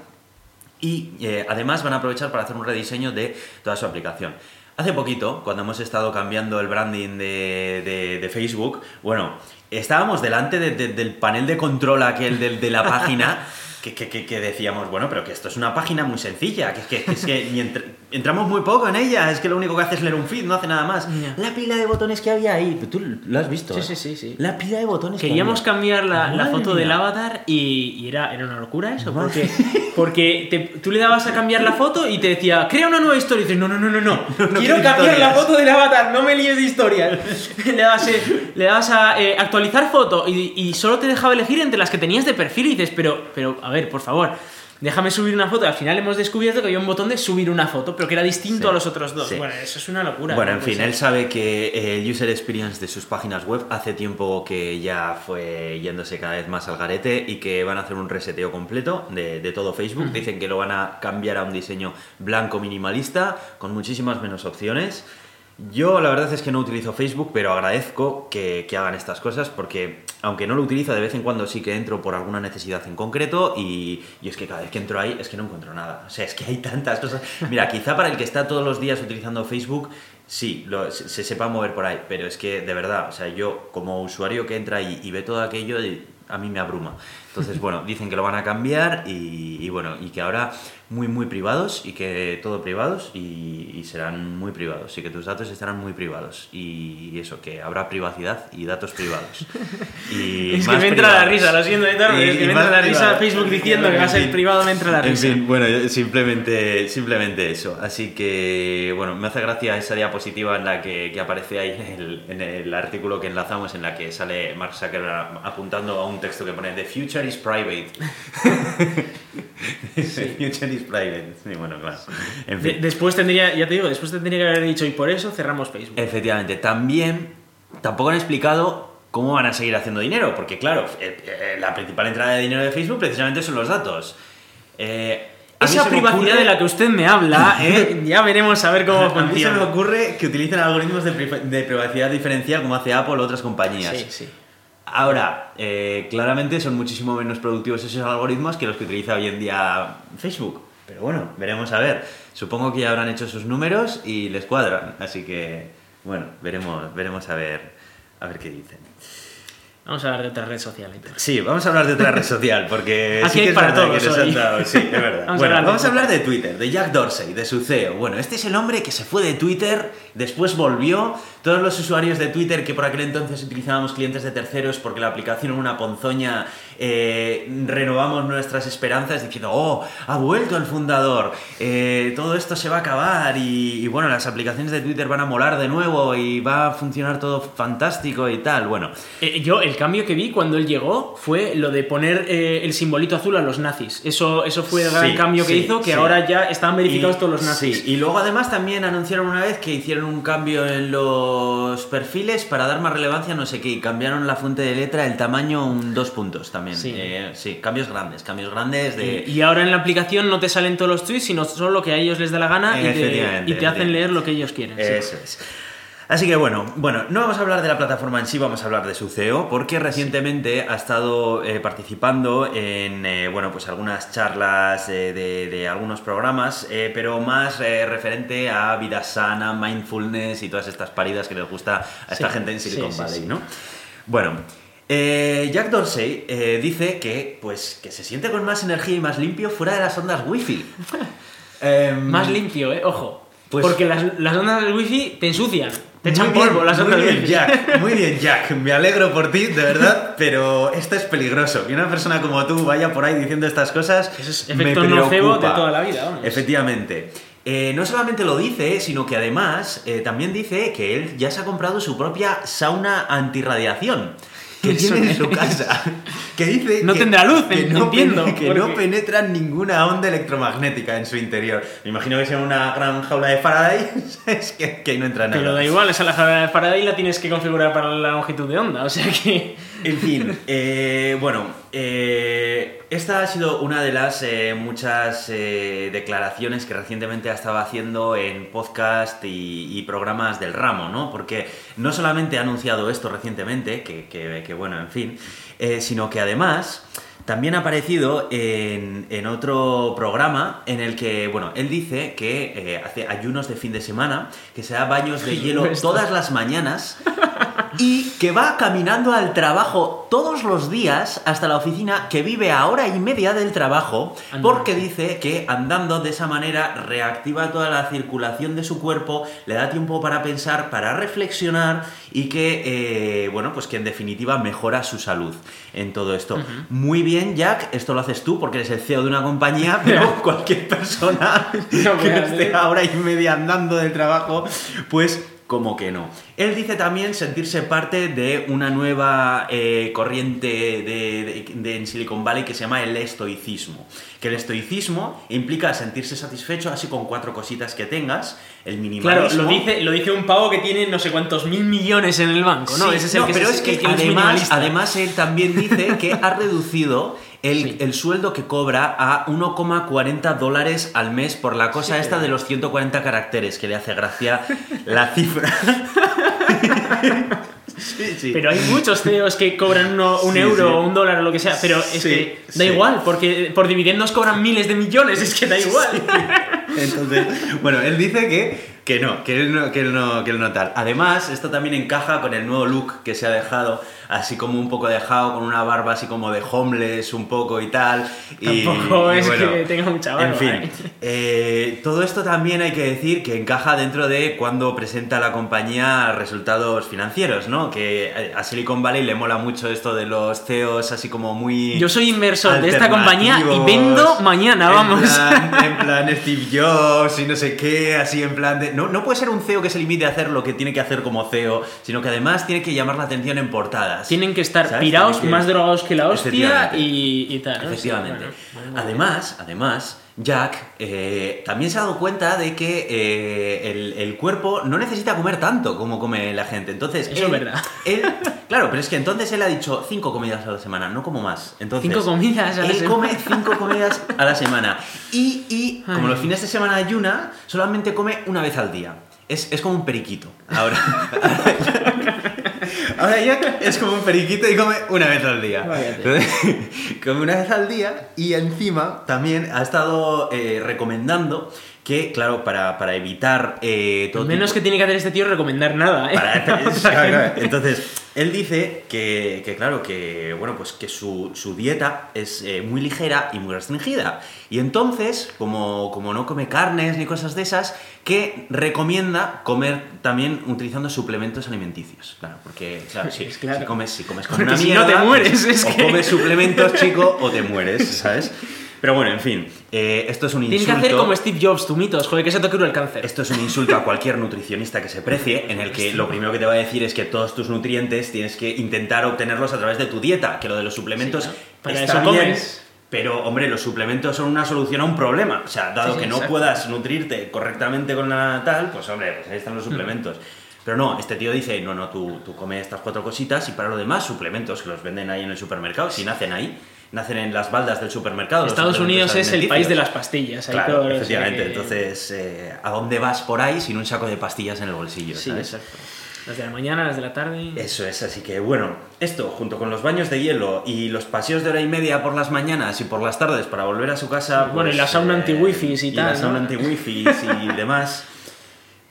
y eh, además van a aprovechar para hacer un rediseño de toda su aplicación. Hace poquito, cuando hemos estado cambiando el branding de, de- de Facebook, bueno, estábamos delante de- de- del panel de control aquel de, la página [LAUGHS] que, que- que- decíamos, bueno, pero que esto es una página muy sencilla, que es que, que es que ni entramos muy poco en ella, es que lo único que hace es leer un feed, no hace nada más. Ya. La pila de botones que había ahí, tú lo has visto. Sí, ¿eh? sí, sí, sí. La pila de botones que Queríamos había. cambiar la, la foto del mía. avatar y, y era, era una locura eso, porque, [LAUGHS] porque te- tú le dabas a cambiar la foto y te decía, crea una nueva historia. Y dices, no, no, no, no, no, [LAUGHS] quiero quiero cambiar la historias". foto del avatar, no me líes de historias. [LAUGHS] le dabas, eh, le dabas a eh, actualizar foto y, y solo te dejaba elegir entre las que tenías de perfil y dices, pero, pero, a ver, por favor, déjame subir una foto. Al final hemos descubierto que había un botón de subir una foto, pero que era distinto Sí, a los otros dos. sí. Bueno, eso es una locura. Bueno, ¿no? en Pues fin, él sabe que el user experience de sus páginas web hace tiempo que ya fue yéndose cada vez más al garete y que van a hacer un reseteo completo de, de todo Facebook. Dicen que lo van a cambiar a un diseño blanco minimalista con muchísimas menos opciones. Yo la verdad es que no utilizo Facebook, pero agradezco que, que hagan estas cosas porque aunque no lo utilizo de vez en cuando sí que entro por alguna necesidad en concreto y, y es que cada vez que entro ahí es que no encuentro nada. O sea, es que hay tantas cosas. Mira, quizá para el que está todos los días utilizando Facebook, sí, lo- se, se sepa mover por ahí, pero es que de verdad, o sea, yo como usuario que entra ahí y ve todo aquello, eh, a mí me abruma. Entonces, bueno, dicen que lo van a cambiar y bueno, y que ahora muy, muy privados y que todo privados y, y serán muy privados y que tus datos estarán muy privados y eso, que habrá privacidad y datos privados. [LAUGHS] Y Es que me entra la risa, lo siento, Y- es que me entra la risa. Facebook diciendo que va a ser privado, me entra la En risa. fin, bueno, simplemente, simplemente eso. Así que, bueno, me hace gracia esa diapositiva en la que, que aparece ahí en el, en el artículo que enlazamos, en la que sale Mark Zuckerberg apuntando a un texto que pone The future is private. [LAUGHS] [LAUGHS] Future is private. Sí, bueno, claro. En De- fin. después tendría, ya te digo, después tendría que haber dicho, y por eso cerramos Facebook. Efectivamente, también tampoco han explicado cómo van a seguir haciendo dinero, porque claro, eh, eh, la principal entrada de dinero de Facebook precisamente son los datos. Eh, Esa privacidad ocurre- de la que usted me habla, [LAUGHS] ¿eh? ya veremos a ver cómo A mí se me funciona. ocurre que utilicen algoritmos de, de privacidad diferencial como hace Apple o otras compañías. Sí, sí. Ahora, eh, claramente son muchísimo menos productivos esos algoritmos que los que utiliza hoy en día Facebook. Pero bueno, veremos a ver. Supongo que ya habrán hecho sus números y les cuadran. Así que, bueno, veremos, veremos a ver, a ver qué dicen. Vamos a hablar de otra red social. Héctor. Sí, vamos a hablar de otra red social, porque [LAUGHS] Aquí sí hay que es para todos que nos hoy. han dado- sí, es verdad. [LAUGHS] Vamos a bueno, de vamos a Twitter. hablar de Twitter, de Jack Dorsey, de su CEO. Bueno, este es el hombre que se fue de Twitter, después volvió. Todos los usuarios de Twitter que por aquel entonces utilizábamos clientes de terceros porque la aplicación era una ponzoña, eh, renovamos nuestras esperanzas diciendo, oh, ha vuelto el fundador, eh, todo esto se va a acabar y, y bueno, las aplicaciones de Twitter van a molar de nuevo y va a funcionar todo fantástico y tal. Bueno, Eh, yo, el cambio que vi cuando él llegó fue lo de poner eh, el simbolito azul a los nazis. Eso, eso fue el gran Sí, cambio que sí, hizo, que sí. ahora ya estaban verificados Y- todos los nazis. Sí, y luego además también anunciaron una vez que hicieron un cambio en los perfiles para dar más relevancia no sé qué, cambiaron la fuente de letra, el tamaño un dos puntos también. Sí. Eh, sí, cambios grandes, cambios grandes de... Y ahora en la aplicación no te salen todos los tweets, sino solo lo que a ellos les da la gana y te, y te hacen leer lo que ellos quieren. sí. Eso es. Así que bueno, bueno, no vamos a hablar de la plataforma en sí, vamos a hablar de su CEO, porque recientemente ha estado eh, participando en eh, bueno, pues algunas charlas eh, de, de algunos programas, pero más referente a vida sana, mindfulness y todas estas paridas que les gusta a esta Sí, gente en Silicon sí, Valley, sí. ¿no? Bueno, eh, Jack Dorsey eh, dice que, pues, que se siente con más energía y más limpio fuera de las ondas wifi. [LAUGHS] Más limpio, ¿eh? Ojo. Pues- Porque las, las ondas del wifi te ensucian. Te Muy echan bien, polvo las muy ondas bien. Jack, [LAUGHS] muy bien, Jack. Me alegro por ti, de verdad, pero esto es peligroso. Que una persona como tú vaya por ahí diciendo estas cosas. Eso es me efecto nocebo de toda la vida, vamos. Efectivamente. Eh, no solamente lo dice, sino que además eh, también dice que él ya se ha comprado su propia sauna antirradiación. Que Eso tiene en su [LAUGHS] casa. Que dice No que- tendrá luz, que no, entiendo, que no penetra ninguna onda electromagnética en su interior. Me imagino que sea una gran jaula de Faraday. [LAUGHS] es que, que no entra nada. Pero da igual, esa la jaula de Faraday la tienes que configurar para la longitud de onda, o sea que... En fin, eh, bueno, eh, esta ha sido una de las eh, muchas eh, declaraciones que recientemente ha estado haciendo en podcast y, y programas del ramo, ¿no? Porque no solamente ha anunciado esto recientemente, que, que- que bueno, en fin, eh, sino que además también ha aparecido en, en otro programa en el que, bueno, él dice que eh, hace ayunos de fin de semana, que se da baños de hielo todas las mañanas y que va caminando al trabajo todos los días hasta la oficina, que vive a hora y media del trabajo, porque dice que andando de esa manera reactiva toda la circulación de su cuerpo, le da tiempo para pensar, para reflexionar y que, eh, bueno, pues que en definitiva mejora su salud en todo esto. Muy bien, Jack, esto lo haces tú porque eres el CEO de una compañía, [LAUGHS] pero cualquier persona No que esté a hora y media andando del trabajo, pues como que no. Él dice también sentirse parte de una nueva eh, corriente de, de- de- en Silicon Valley que se llama el estoicismo. Que el estoicismo implica sentirse satisfecho así con cuatro cositas que tengas, el minimalismo... Claro, lo dice, lo dice un pavo que tiene no sé cuántos mil millones en el banco, ¿no? Sí, Ese es el no, que pero es que además él también dice que ha reducido el, Sí. el sueldo que cobra a 1,40 dólares al mes por la cosa Sí, esta de los 140 caracteres, que le hace gracia la cifra. [LAUGHS] sí, sí. Pero hay muchos CEOs que cobran uno- un Sí, euro sí. o un dólar o lo que sea, pero es Sí, que da sí. igual, porque por dividendos cobran miles de millones, es que da igual. [LAUGHS] Entonces, bueno, él dice que, que no, que él no, que él no, que él no tal. Además, esto también encaja con el nuevo look que se ha dejado, así como un poco dejado, con una barba así como de homeless un poco y tal. Y, Tampoco y es bueno, que tenga mucha barba. En fin, ¿eh? eh, todo esto también hay que decir que encaja dentro de cuando presenta la compañía resultados financieros, ¿no? Que a Silicon Valley le mola mucho esto de los CEOs así como muy... Yo soy inversor de esta compañía y vendo mañana, en vamos. plan- en [LAUGHS] plan Steve Jobs y no sé qué, así en plan de... No, no puede ser un CEO que se limite a hacer lo que tiene que hacer como CEO, sino que además tiene que llamar la atención en portadas. Tienen que estar ¿Sabes? pirados, Tiene que- más drogados que la hostia y, y tal. Efectivamente. Sí, bueno, bueno, además, además, Jack eh, también se ha dado cuenta de que eh, el, el cuerpo no necesita comer tanto como come la gente. Entonces, Eso es él- verdad. él- claro, pero es que entonces él ha dicho cinco comidas a la semana, no como más. Entonces, Cinco comidas a la él semana. come cinco comidas a la semana. Y, y como Ay. los fines de semana ayuna, solamente come una vez al día. Es, es como un periquito. Ahora. [LAUGHS] Ahora Jack es como un periquito y come una vez al día. Entonces, [LAUGHS] come una vez al día y encima también ha estado eh, recomendando que, claro, para, para evitar eh, todo menos tipo- que tiene que hacer este tío recomendar nada, ¿eh? para- [LAUGHS] claro. Entonces, él dice que, que, claro, que bueno, pues que su, su dieta es eh, muy ligera y muy restringida. Y entonces, como, como no come carnes ni cosas de esas, que recomienda comer también utilizando suplementos alimenticios. Claro, porque claro, si, claro. si comes, si comes con Porque una si no mierda, te mueres, pues, es o que- comes suplementos, chico, o te mueres, ¿sabes? Pero bueno, en fin, eh, esto es un Tienes insulto. que hacer como Steve Jobs, tú mitos, joder, que se te cure el cáncer. Esto es un insulto a cualquier nutricionista que se precie, en el que lo primero que te va a decir es que todos tus nutrientes tienes que intentar obtenerlos a través de tu dieta, que lo de los suplementos Sí. Para está eso bien, comes. pero hombre, los suplementos son una solución a un problema. O sea, dado Sí, sí, que no exacto. puedas nutrirte correctamente con la tal, pues hombre, pues ahí están Mm. los suplementos. Pero no, este tío dice, no, no, tú, tú comes estas cuatro cositas y para lo demás, suplementos que los venden ahí en el supermercado, si nacen ahí, nacen en las baldas del supermercado. Estados Unidos es el país de las pastillas. ahí Claro, todo, efectivamente. que- Entonces, eh, ¿a dónde vas por ahí sin un saco de pastillas en el bolsillo? Sí, ¿sabes? exacto. Las de la mañana, las de la tarde. Eso es, así que bueno, esto junto con los baños de hielo y los paseos de hora y media por las mañanas y por las tardes para volver a su casa. Bueno, y la sauna anti-wifis y tal, la ¿no? sauna anti-wifis y demás. [LAUGHS]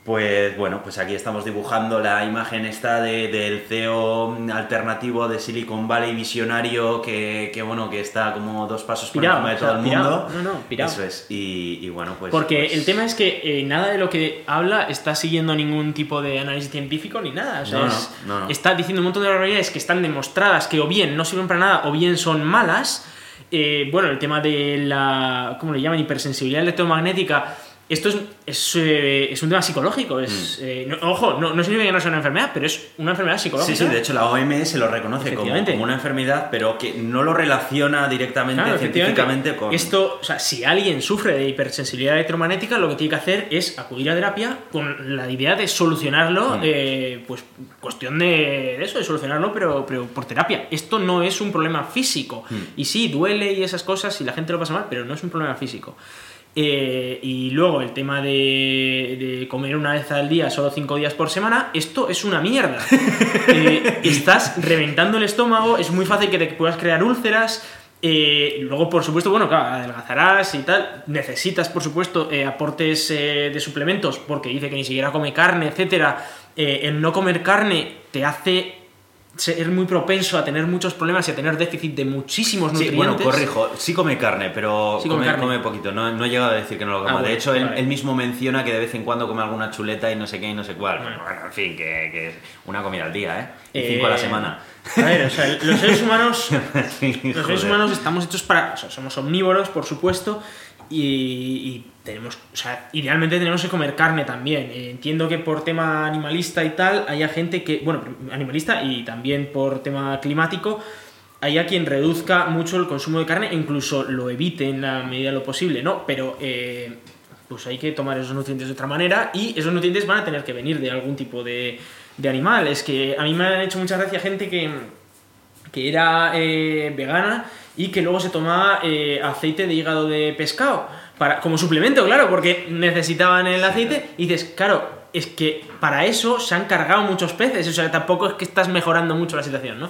Pues bueno, pues aquí estamos dibujando la imagen esta de- del CEO alternativo de Silicon Valley visionario que, que, bueno, que está como dos pasos por encima de o sea, todo el mundo. No, no. Eso es, y, y bueno, pues... Porque pues- el tema es que eh, nada de lo que habla está siguiendo ningún tipo de análisis científico ni nada. O sea, No, no, es- no, no. está diciendo un montón de barbaridades que están demostradas que o bien no sirven para nada o bien son malas. Eh, bueno, el tema de la. ¿Cómo le llaman? Hipersensibilidad electromagnética. Esto es, es, eh, es un tema psicológico. Es, eh, no- ojo, no, no significa que no sea una enfermedad, pero es una enfermedad psicológica. Sí, sí, de hecho la OMS lo reconoce como, como una enfermedad, pero que no lo relaciona directamente Claro, científicamente con... Esto, o sea, si alguien sufre de hipersensibilidad electromagnética, lo que tiene que hacer es acudir a terapia con la idea de solucionarlo, Mm. eh, pues cuestión de, de eso, de solucionarlo, pero, pero por terapia. Esto no es un problema físico. Mm. Y sí, duele y esas cosas y la gente lo pasa mal, pero no es un problema físico. Eh, y luego el tema de, de comer una vez al día, solo cinco días por semana, esto es una mierda. [LAUGHS] Eh, estás reventando el estómago, es muy fácil que te puedas crear úlceras. eh, luego, por supuesto, bueno, claro, adelgazarás y tal. Necesitas, por supuesto, eh, aportes de suplementos, porque dice que ni siquiera come carne, etcétera. El no comer carne te hace ser muy propenso a tener muchos problemas y a tener déficit de muchísimos Sí, nutrientes. bueno, corrijo, sí come carne, pero Sí come come, carne. come poquito. No, no he llegado a decir que no lo coma. Ah, de bueno, hecho, él, vale. él mismo menciona que de vez en cuando come alguna chuleta y no sé qué y no sé cuál. Bueno. Bueno, en fin, que, que es una comida al día, ¿eh? Y Eh, cinco a la semana. A ver, o sea, los seres humanos [LAUGHS] Sí, Los seres humanos estamos hechos para. O sea, somos omnívoros, por supuesto. Y, tenemos, o sea, idealmente tenemos que comer carne también. Eh, entiendo que por tema animalista y tal, haya gente que, bueno, animalista y también por tema climático, haya quien reduzca mucho el consumo de carne incluso lo evite en la medida de lo posible, ¿no? Pero eh, pues hay que tomar esos nutrientes de otra manera y esos nutrientes van a tener que venir de algún tipo de, de animal. Es que a mí me han hecho mucha gracia gente que, que era eh, vegana y que luego se tomaba eh, aceite de hígado de pescado para, como suplemento, claro, porque necesitaban el aceite y dices, claro, es que para eso se han cargado muchos peces, o sea, tampoco es que estás mejorando mucho la situación, ¿no?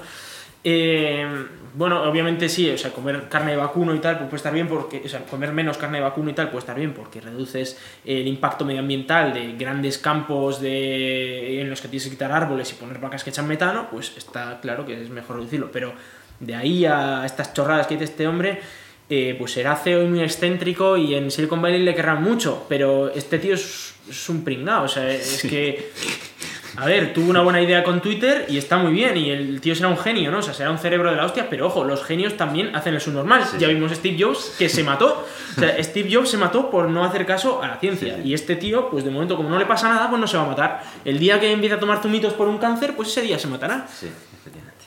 Eh, bueno, obviamente sí, o sea, comer carne de vacuno y tal pues puede estar bien porque, o sea, comer menos carne de vacuno y tal puede estar bien porque reduces el impacto medioambiental de grandes campos de, en los que tienes que quitar árboles y poner vacas que echan metano, pues está claro que es mejor reducirlo, pero de ahí a estas chorradas que dice este hombre, eh, pues será CEO y muy excéntrico y en Silicon Valley le querrán mucho, pero este tío es, un pringado, o sea, es que a ver, tuvo una buena idea con Twitter y está muy bien. Y el tío será un genio, ¿no? O sea, será un cerebro de la hostia, pero ojo, los genios también hacen el subnormal. Ya vimos Steve Jobs que se mató. O sea, Steve Jobs se mató por no hacer caso a la ciencia. y este tío, pues de momento, como no le pasa nada, pues no se va a matar. El día que empieza a tomar zumitos por un cáncer, pues ese día se matará. Sí,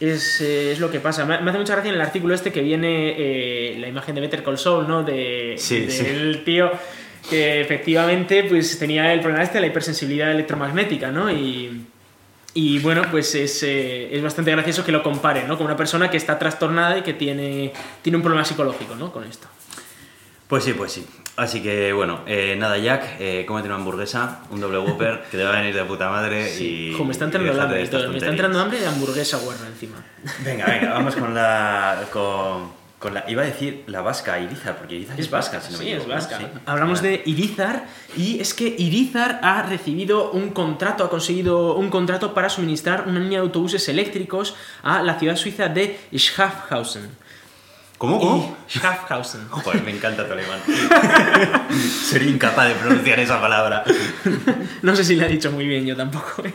es, eh, es, lo que pasa. Me, hace mucha gracia en el artículo este que viene eh, la imagen de Better Call Saul, ¿no? De, del tío que efectivamente pues tenía el problema este de la hipersensibilidad electromagnética, ¿no? Y, y bueno, pues es, eh, es, bastante gracioso que lo compare, ¿no? Con una persona que está trastornada y que tiene, tiene un problema psicológico, ¿no? Con esto. Pues sí, pues sí. Así que bueno, eh, nada, Jack, eh, cómete una hamburguesa, un doble Whopper, que te va a venir de puta madre y. me está entrando hambre, me está entrando hambre de hamburguesa guarra encima. Venga, venga, [LAUGHS] vamos con la. Con iba a decir la vasca, Irizar, porque Irizar es, vasca, si no sí, es vasca. Hablamos de Irizar y es que Irizar ha recibido un contrato, ha conseguido un contrato para suministrar una línea de autobuses eléctricos a la ciudad suiza de Schaffhausen. ¿Cómo? ¿Cómo? Schaffhausen. Joder, me encanta tu alemán. [LAUGHS] Sería incapaz de pronunciar esa palabra. no sé si la he dicho muy bien, yo tampoco. ¿eh?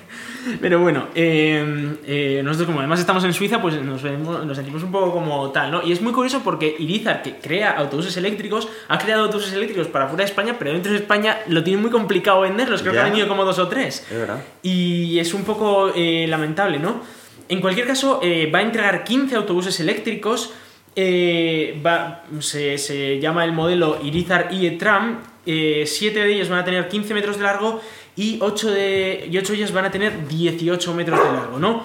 Pero bueno, eh, eh, nosotros como además estamos en Suiza, pues nos, nos sentimos un poco como tal, ¿no? Y es muy curioso porque Irizar, que crea autobuses eléctricos, ha creado autobuses eléctricos para fuera de España, pero dentro de España lo tiene muy complicado venderlos. Creo que han venido como dos o tres. Es verdad. Y es un poco lamentable, ¿no? En cualquier caso, va a entregar 15 autobuses eléctricos eh, se, llama el modelo Irizar IE-Tram. Eh, siete de ellos van a tener 15 metros de largo y 8 de, ocho de ellas van a tener 18 metros de largo, ¿no?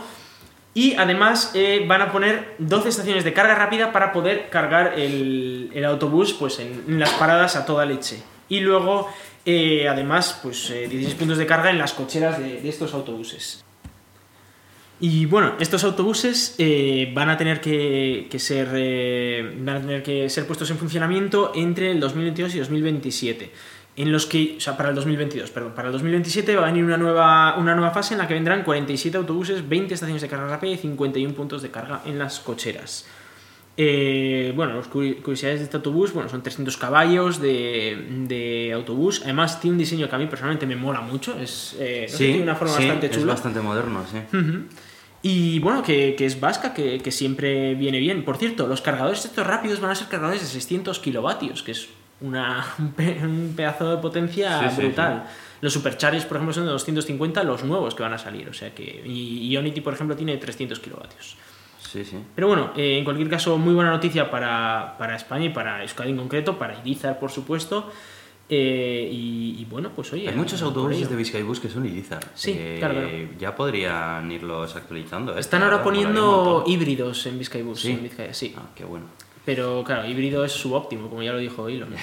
Y además eh, van a poner 12 estaciones de carga rápida para poder cargar el, autobús pues, en, las paradas a toda leche. Y luego, además, pues 16 puntos de carga en las cocheras de estos autobuses. Y bueno, estos autobuses eh, van, a tener que, ser, eh, van a tener que ser puestos en funcionamiento entre el 2022 y 2027. En los que, o sea, para el 2022, perdón, para el 2027 va a venir una nueva, una nueva fase en la que vendrán 47 autobuses, 20 estaciones de carga rápida y 51 puntos de carga en las cocheras. Eh, bueno, las curiosidades de este autobús, bueno, son 300 caballos de, autobús. Además, tiene un diseño que a mí personalmente me mola mucho. Es, tiene una forma bastante chula. Es bastante moderno, sí. Y bueno, que, es vasca, que, siempre viene bien. Por cierto, los cargadores estos rápidos van a ser cargadores de 600 kilovatios, que es una, un, pedazo de potencia brutal. Los superchargers, por ejemplo, son de 250 los nuevos que van a salir. O sea que. Y Ionity, por ejemplo, tiene 300 kilovatios. Sí, sí. Pero bueno, eh, en cualquier caso, muy buena noticia para, para España y para Euskadi en concreto, para Irizar, por supuesto. Eh, y, bueno, pues oye. Hay muchos autobuses de Vizcaibus que son Irizar. Sí, eh, claro, Ya podrían irlos actualizando. ¿eh? Están ahora poniendo híbridos en Vizcaibus. ¿Sí? En sí. Ah, qué bueno. Pero claro, híbrido es subóptimo, como ya lo dijo Elon. [LAUGHS]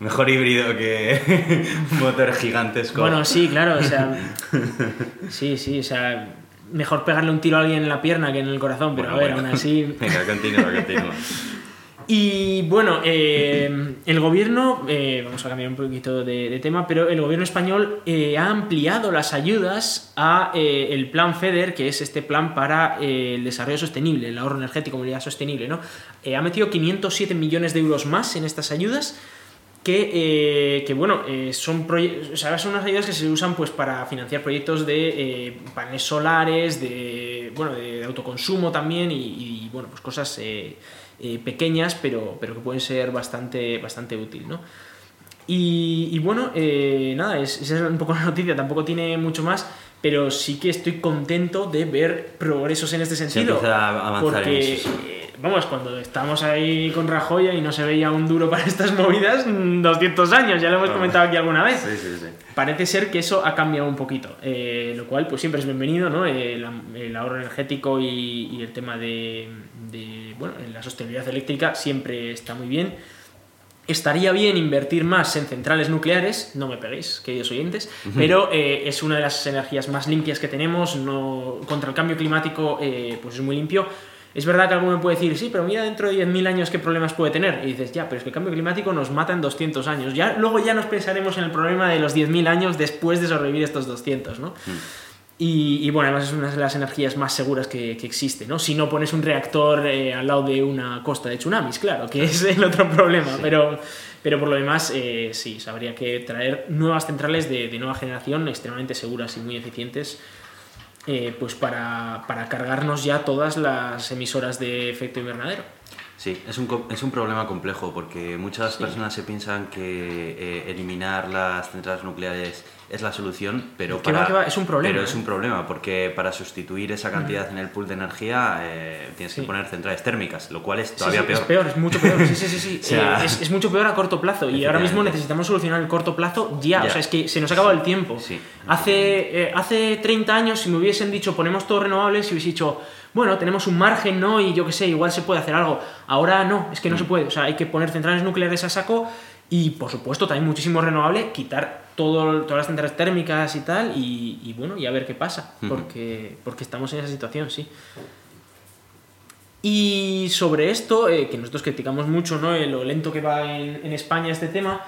Mejor híbrido que [LAUGHS] motor gigantesco. Bueno, sí, claro, o sea. [LAUGHS] Sí, sí, o sea. Mejor pegarle un tiro a alguien en la pierna que en el corazón, pero a ver, aún así. [LAUGHS] Venga, continúa, continúa. [LAUGHS] Y bueno, eh, el gobierno, eh, vamos a cambiar un poquito de, tema, pero el gobierno español eh, ha ampliado las ayudas a el plan FEDER, que es este plan para el desarrollo sostenible, el ahorro energético, movilidad sostenible, ¿no? ha metido 507 millones de euros más en estas ayudas. Que, bueno, son, o sea, son unas ayudas que se usan pues, para financiar proyectos de paneles solares, de, bueno, de, autoconsumo también y, y, bueno, pues cosas eh, pequeñas, pero, pero que pueden ser bastante, bastante útil, ¿no? Y, bueno, eh, nada, esa es un poco [LAUGHS] la noticia, tampoco tiene mucho más, pero sí que estoy contento de ver progresos en este sentido. Se a avanzar porque, eh, vamos, cuando estamos ahí con Rajoya y no se veía un duro para estas movidas, 200 años, ya lo hemos comentado aquí alguna vez. Sí, sí, sí. Parece ser que eso ha cambiado un poquito, eh, lo cual pues siempre es bienvenido, ¿no? El, ahorro energético y, el tema de, de, bueno, la sostenibilidad eléctrica siempre está muy bien Estaría bien invertir más en centrales nucleares, no me peguéis, queridos oyentes, pero eh, es una de las energías más limpias que tenemos, no, contra el cambio climático eh, pues es muy limpio. Es verdad que alguno puede decir, sí, pero mira dentro de 10.000 años qué problemas puede tener. Y dices, ya, pero es que el cambio climático nos mata en 200 años. Ya, luego ya nos pensaremos en el problema de los 10.000 años después de sobrevivir estos 200, ¿no? Mm. Y, bueno, además es una de las energías más seguras que, que existe, ¿no? Si no pones un reactor eh, al lado de una costa de tsunamis, claro, que es el otro problema, pero, pero por lo demás, eh, sí, habría que traer nuevas centrales de, de, nueva generación extremadamente seguras y muy eficientes, eh, pues para, para cargarnos ya todas las emisoras de efecto invernadero. Sí, es un, es un problema complejo porque muchas personas se piensan que eh, eliminar las centrales nucleares es la solución, pero, para, es un problema. Pero es un ¿eh? problema porque para sustituir esa cantidad en el pool de energía eh, tienes que poner centrales térmicas, lo cual es todavía peor. Es peor, es mucho peor. Sí, sí, sí. sí. [LAUGHS] es, es, mucho peor a corto plazo y ahora mismo necesitamos solucionar el corto plazo ya. O sea, es que se nos ha acabado el tiempo. Hace, hace 30 años, si me hubiesen dicho ponemos todo renovables, si hubiese dicho bueno, tenemos un margen, ¿no? Y yo qué sé, igual se puede hacer algo. Ahora no, es que no se puede. O sea, hay que poner centrales nucleares a saco y, por supuesto, también muchísimo renovable, quitar todo, todas las centrales térmicas y tal, y, bueno, y a ver qué pasa, porque, porque estamos en esa situación, sí. Y sobre esto, eh, que nosotros criticamos mucho, ¿no? Eh, lo lento que va en, España este tema,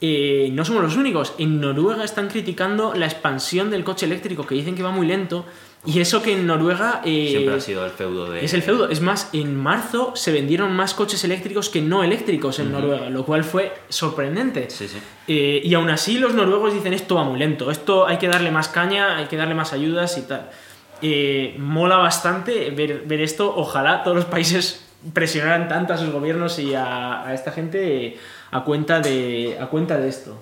eh, no somos los únicos. En Noruega están criticando la expansión del coche eléctrico, que dicen que va muy lento y eso que en Noruega... Eh, Siempre ha sido el feudo de... Es el feudo. Es más, en marzo se vendieron más coches eléctricos que no eléctricos en Noruega, lo cual fue sorprendente. Sí, sí. Eh, y aún así los noruegos dicen esto va muy lento, esto hay que darle más caña, hay que darle más ayudas y tal. Mola bastante ver, ver, esto. Ojalá todos los países presionaran tanto a sus gobiernos y a, a esta gente a cuenta de, a cuenta de esto.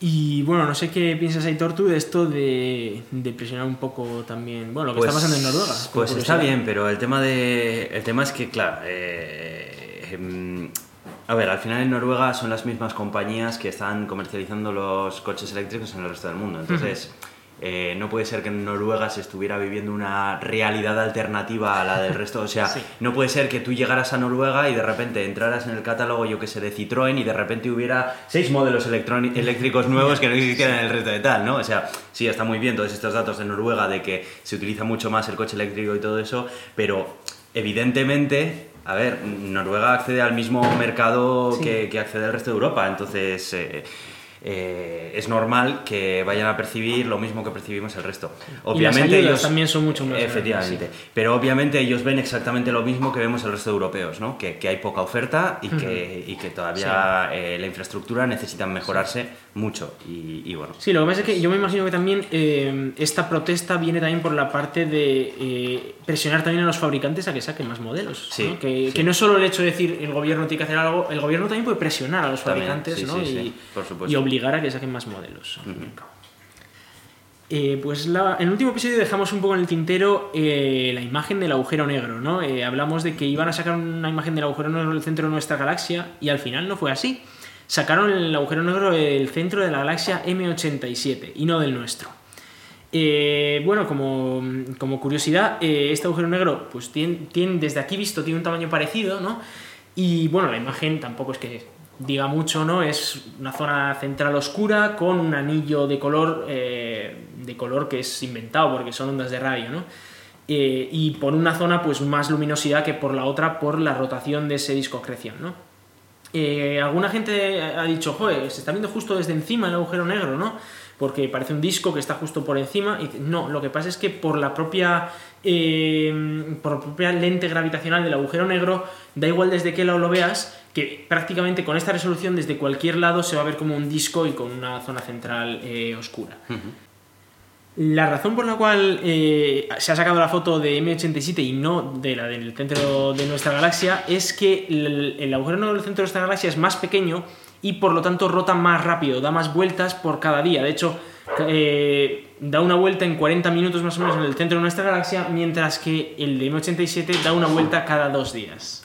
Y bueno, no sé qué piensas, Aitor, tú de esto de, presionar un poco también. Bueno, lo que está pues, pasando en Noruega. Pues está bien, pero el tema, de, el tema es que, claro, eh, em, a ver, al final en Noruega son las mismas compañías que están comercializando los coches eléctricos en el resto del mundo. Entonces. Eh, no puede ser que en Noruega se estuviera viviendo una realidad alternativa a la del resto. O sea, no puede ser que tú llegaras a Noruega y de repente entraras en el catálogo, yo que sé, de Citroën y de repente hubiera seis modelos eléctricos nuevos que no existieran en el resto de tal, ¿no? O sea, sí, está muy bien todos estos datos de Noruega de que se utiliza mucho más el coche eléctrico y todo eso, pero evidentemente a ver, Noruega accede al mismo mercado que, accede el resto de Europa, entonces eh, eh, es normal que vayan a percibir lo mismo que percibimos el resto. Obviamente ellos también son mucho más efectivamente, pero obviamente ellos ven exactamente lo mismo que vemos el resto de europeos, ¿no? Que, hay poca oferta y que, y que todavía eh, la infraestructura necesita mejorarse mucho y, bueno. Sí, lo que pasa es que yo me imagino que también eh, esta protesta viene también por la parte de presionar también a los fabricantes a que saquen más modelos, ¿no? Que, que, no es solo el hecho de decir el gobierno tiene que hacer algo, el gobierno también puede presionar a los fabricantes, ¿no? Y, por supuesto a que saquen más modelos. Eh, pues en el último episodio dejamos un poco en el tintero eh, la imagen del agujero negro, ¿no? Eh, hablamos de que iban a sacar una imagen del agujero negro del centro de nuestra galaxia y al final no fue así. Sacaron el agujero negro del centro de la galaxia M87 y no del nuestro. bueno, como, como curiosidad, este agujero negro, pues tiene, tiene, desde aquí visto, tiene un tamaño parecido, ¿no? Y bueno, la imagen tampoco es que diga mucho, ¿no? Es una zona central oscura con un anillo de color, eh, de color que es inventado porque son ondas de radio, ¿no? Eh, y por una zona pues más luminosidad que por la otra por la rotación de ese disco acreción, ¿no? Eh, alguna gente ha dicho, joder, se está viendo justo desde encima el agujero negro, ¿no? Porque parece un disco que está justo por encima. Y no, lo que pasa es que por la propia por la propia lente gravitacional del agujero negro, da igual desde qué lado lo veas, que prácticamente con esta resolución desde cualquier lado se va a ver como un disco y con una zona central eh, oscura. La razón por la cual eh, se ha sacado la foto de M87 y no de la del centro de nuestra galaxia es que el, el agujero negro del centro de nuestra galaxia es más pequeño y por lo tanto rota más rápido, da más vueltas por cada día. De hecho, eh, da una vuelta en 40 minutos más o menos en el centro de nuestra galaxia, mientras que el de M87 da una vuelta cada dos días.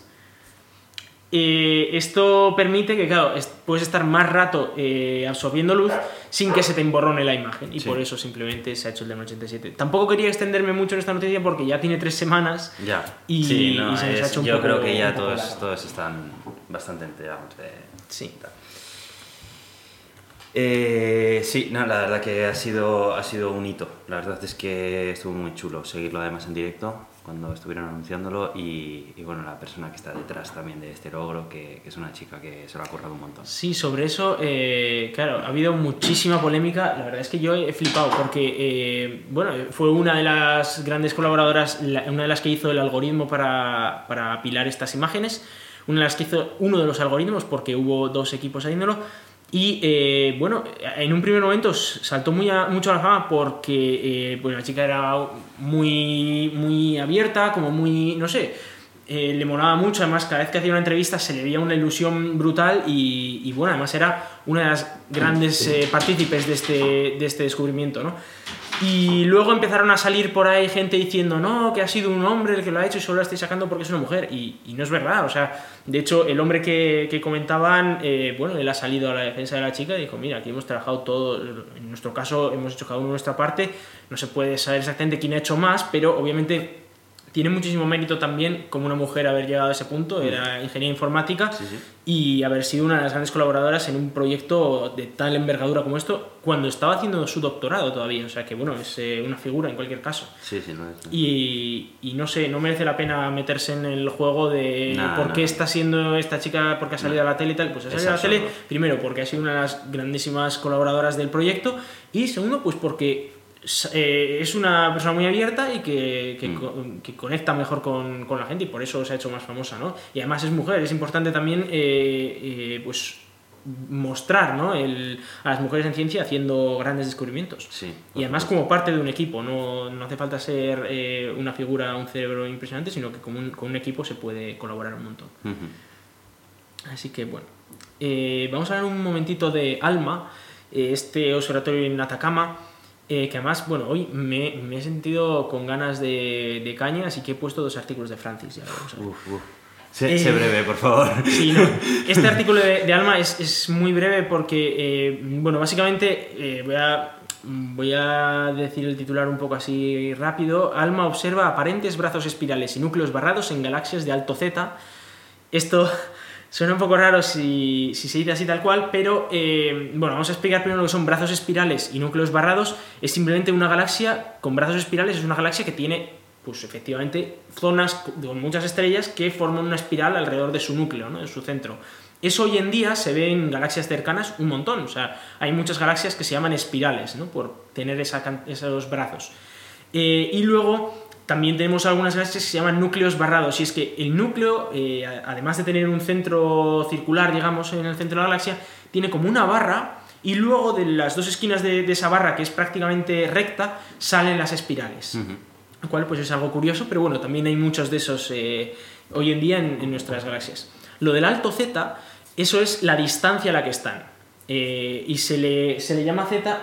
Eh, esto permite que, claro, puedes estar más rato eh, absorbiendo luz sin que se te emborrone la imagen. Y por eso simplemente se ha hecho el de M87. Tampoco quería extenderme mucho en esta noticia porque ya tiene tres semanas. Ya. Y, Sí, no, y se nos ha es- hecho un yo poco- creo que ya todos están bastante enterados de... Sí. Eh, sí, no, la verdad que ha sido, ha sido un hito. La verdad es que estuvo muy chulo seguirlo además en directo cuando estuvieron anunciándolo y, y bueno, la persona que está detrás también de este logro, que, que es una chica que se lo ha currado un montón. Sí, sobre eso, eh, claro, ha habido muchísima polémica. La verdad es que yo he flipado porque, eh, bueno, fue una de las grandes colaboradoras, la- una de las que hizo el algoritmo para, para apilar estas imágenes, una de las que hizo uno de los algoritmos porque hubo dos equipos haciéndolo. Y eh, bueno, en un primer momento saltó muy a- mucho a la fama porque eh, pues la chica era muy, muy abierta, como muy, no sé, eh, le molaba mucho, además cada vez que hacía una entrevista se le veía una ilusión brutal y, y, bueno, además era una de las grandes eh, partícipes de este, de este descubrimiento, ¿no? Y luego empezaron a salir por ahí gente diciendo, no, que ha sido un hombre el que lo ha hecho y solo la estoy sacando porque es una mujer. Y, y no es verdad, o sea, de hecho, el hombre que, que comentaban, eh, bueno, él ha salido a la defensa de la chica y dijo, mira, aquí hemos trabajado todo, en nuestro caso hemos hecho cada uno nuestra parte, no se puede saber exactamente quién ha hecho más, pero obviamente tiene muchísimo mérito también como una mujer haber llegado a ese punto, era ingeniera informática Sí, sí. y haber sido una de las grandes colaboradoras en un proyecto de tal envergadura como esto cuando estaba haciendo su doctorado todavía, o sea que bueno, es eh, una figura en cualquier caso. Sí, sí, no es... Y, y no sé, no merece la pena meterse en el juego de Nah, por qué está siendo esta chica, porque ha salido a la tele y tal. Pues ha salido a la tele, primero, porque ha sido una de las grandísimas colaboradoras del proyecto, y segundo, pues porque eh, es una persona muy abierta y que, que, Mm. que conecta mejor con, con la gente y por eso se ha hecho más famosa, ¿no? Y además es mujer, es importante también, eh, eh, pues mostrar ¿no? El- a las mujeres en ciencia haciendo grandes descubrimientos. Sí, Y además como parte de un equipo, no, no hace falta ser eh, una figura, un cerebro impresionante, sino que con un, con un equipo se puede colaborar un montón. Así que bueno, Eh, vamos a hablar un momentito de ALMA, este observatorio en Atacama, eh, que además, bueno, hoy me, me he sentido con ganas de, de caña, así que he puesto dos artículos de Francis. Ya vamos a ver. Uf, uf. Sé, Eh, sé breve, por favor. Sí, no. [LAUGHS] Este artículo de, de Alma es, es muy breve porque, eh, bueno, básicamente voy, a, voy a decir el titular un poco así rápido. Alma observa aparentes brazos espirales y núcleos barrados en galaxias de alto Z. Esto suena un poco raro si, se dice así tal cual, pero eh, bueno, vamos a explicar primero lo que son brazos espirales y núcleos barrados. Es simplemente una galaxia con brazos espirales, es una galaxia que tiene pues efectivamente zonas con muchas estrellas que forman una espiral alrededor de su núcleo, ¿no? de su centro. Eso hoy en día se ve en galaxias cercanas un montón, o sea, hay muchas galaxias que se llaman espirales, ¿no? por tener esa esos brazos. Eh, y luego también tenemos algunas galaxias que se llaman núcleos barrados, y es que el núcleo, eh, además de tener un centro circular, digamos, en el centro de la galaxia, tiene como una barra, y luego de las dos esquinas de, de esa barra, que es prácticamente recta, salen las espirales lo cual pues es algo curioso, pero bueno, también hay muchos de esos eh, hoy en día en, en nuestras galaxias. Lo del alto Z, eso es la distancia a la que están. Eh, y se le, se le llama Z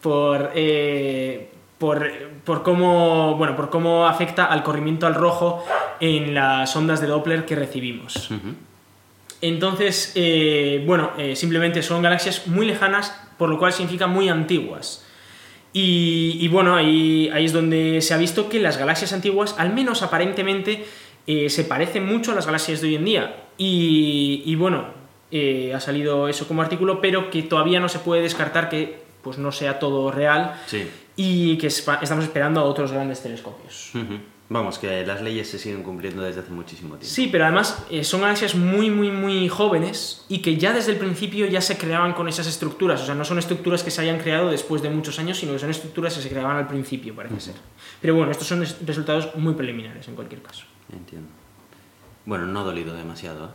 por, eh, por, por, cómo, bueno, por cómo afecta al corrimiento al rojo en las ondas de Doppler que recibimos. Entonces, eh, bueno, eh, simplemente son galaxias muy lejanas, por lo cual significa muy antiguas. Y, y bueno, ahí, ahí es donde se ha visto que las galaxias antiguas, al menos aparentemente, eh, se parecen mucho a las galaxias de hoy en día. Y, y bueno, ha salido eso como artículo, pero que todavía no se puede descartar que pues, no sea todo real Sí. y que estamos esperando a otros grandes telescopios. Vamos, que las leyes se siguen cumpliendo desde hace muchísimo tiempo. Sí, pero además eh, son galaxias muy, muy, muy jóvenes y que ya desde el principio ya se creaban con esas estructuras. O sea, no son estructuras que se hayan creado después de muchos años, sino que son estructuras que se creaban al principio, parece ser. Pero bueno, estos son es- resultados muy preliminares en cualquier caso. Entiendo. Bueno, no ha dolido demasiado, ¿eh?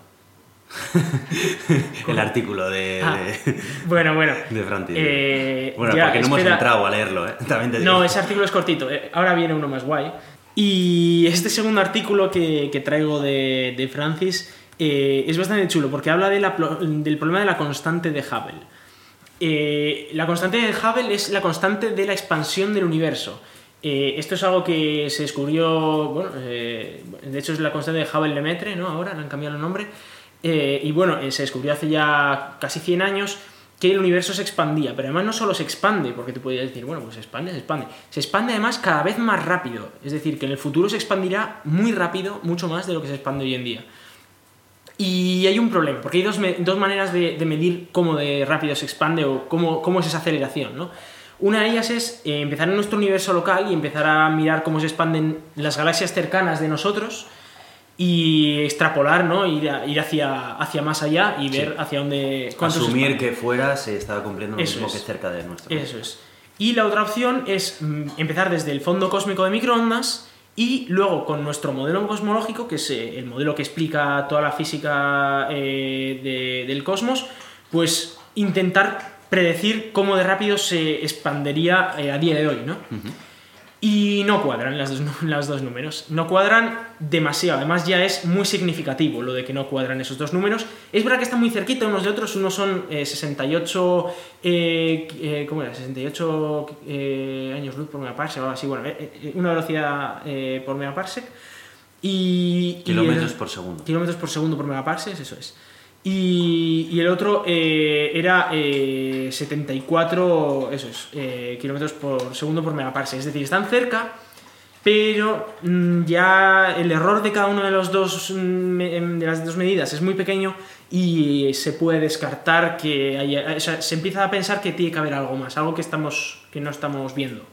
[LAUGHS] el artículo de, Ah, de, Bueno, bueno. [LAUGHS] de Fran Tibio. Eh, Bueno, ya, porque no hemos entrado a leerlo, ¿eh? [LAUGHS] También te digo. No, ese artículo es cortito. eh, Ahora viene uno más guay. Y este segundo artículo que, que traigo de, de Francis eh, es bastante chulo porque habla de la plo- del problema de la constante de Hubble. Eh, la constante de Hubble es la constante de la expansión del universo. Eh, esto es algo que se descubrió, bueno, de hecho es la constante de Hubble-Lemaitre, ¿no? Ahora le han cambiado el nombre. Eh, y bueno, eh, se descubrió hace ya casi 100 años que el universo se expandía, pero además no solo se expande, porque te podrías decir, bueno, pues se expande, se expande. Se expande además cada vez más rápido, es decir, que en el futuro se expandirá muy rápido, mucho más de lo que se expande hoy en día. Y hay un problema, porque hay dos, dos maneras de, de medir cómo de rápido se expande o cómo, cómo es esa aceleración, ¿no? Una de ellas es eh, empezar en nuestro universo local y empezar a mirar cómo se expanden las galaxias cercanas de nosotros y extrapolar, ¿no? Ir, a- ir hacia, hacia más allá y ver hacia dónde... Asumir que fuera se estaba cumpliendo lo Eso mismo es. que cerca de nuestro. Eso es. Y la otra opción es mm, empezar desde el fondo cósmico de microondas y luego con nuestro modelo cosmológico, que es eh, el modelo que explica toda la física eh, de- del cosmos, pues intentar predecir cómo de rápido se expandería eh, a día de hoy, ¿no? Y no cuadran las dos, las dos números. No cuadran demasiado. Además, ya es muy significativo lo de que no cuadran esos dos números. Es verdad que están muy cerquita unos de otros. Unos son eh, 68. eh, eh, ¿Cómo era? 68 eh, años luz por megaparsec o algo así. Bueno, eh, eh, una velocidad eh, por megaparsec. Y. y Kilómetros el- por segundo. kilómetros por segundo por megaparsec, eso es. Y, y el otro eh, era eh, 74, eso es, eh, kilómetros por segundo por megaparsec. Es decir, están cerca, pero mm, ya el error de cada una de, los dos, mm, em, de las dos medidas es muy pequeño y se puede descartar que haya, o sea, se empieza a pensar que tiene que haber algo más, algo que, estamos, que no estamos viendo.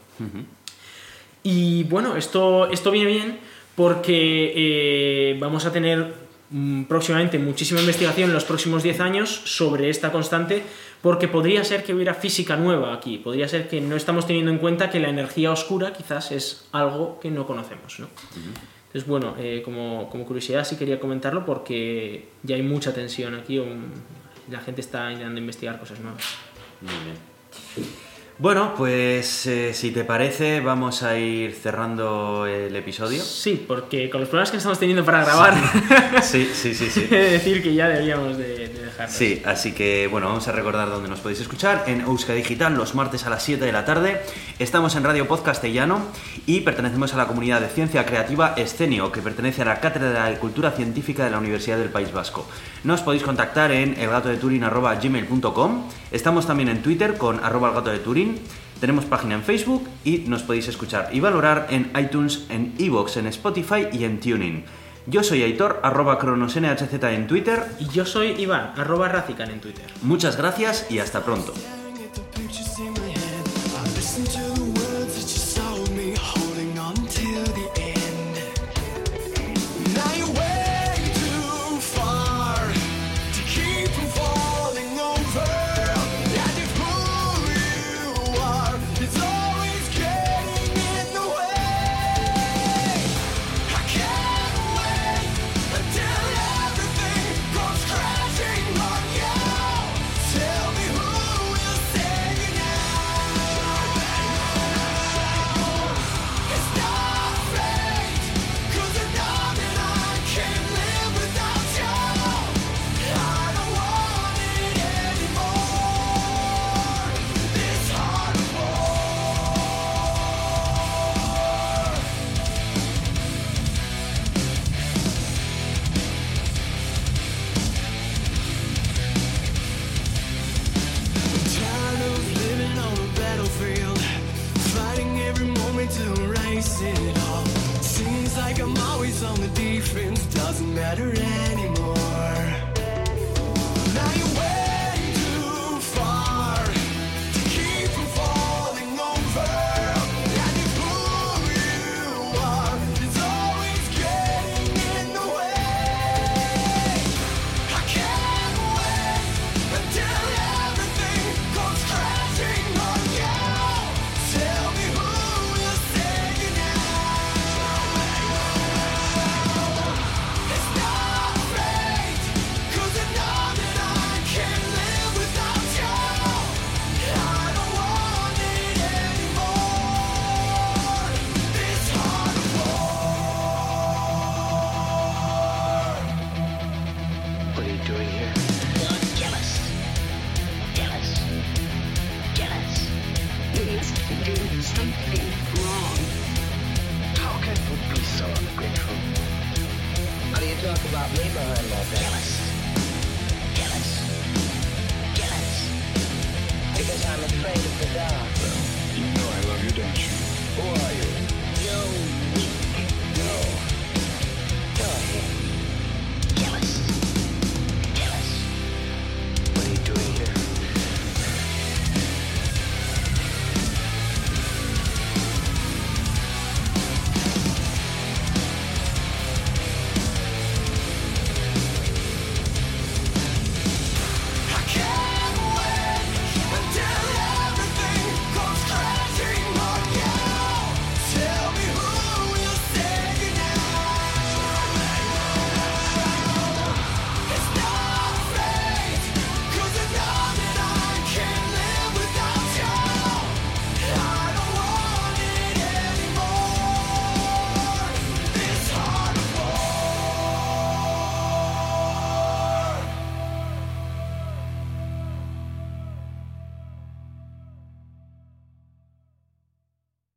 Y bueno, esto, esto viene bien porque eh, vamos a tener próximamente muchísima investigación en los próximos 10 años sobre esta constante porque podría ser que hubiera física nueva aquí, podría ser que no estamos teniendo en cuenta que la energía oscura quizás es algo que no conocemos. ¿no? Entonces, bueno, eh, como, como curiosidad sí quería comentarlo porque ya hay mucha tensión aquí, um, la gente está intentando investigar cosas nuevas. Muy bien. Bueno, pues eh, si te parece, vamos a ir cerrando el episodio. Sí, porque con los problemas que estamos teniendo para grabar, Sí, [LAUGHS] sí, sí, sí. decir que ya deberíamos de, de dejarlo. Sí, así que bueno, vamos a recordar dónde nos podéis escuchar en Euska Digital los martes a las 7 de la tarde. Estamos en Radio Podcast Castellano y pertenecemos a la comunidad de ciencia creativa Escenio, que pertenece a la Cátedra de Cultura Científica de la Universidad del País Vasco. Nos podéis contactar en elgatodeturin.gmail.com Estamos también en Twitter con arroba el Tenemos página en Facebook y nos podéis escuchar y valorar en iTunes, en Evox, en Spotify y en Tuning. Yo soy Aitor, arroba cronosnhz en Twitter. Y yo soy Iván, arroba Razican en Twitter. Muchas gracias y hasta pronto.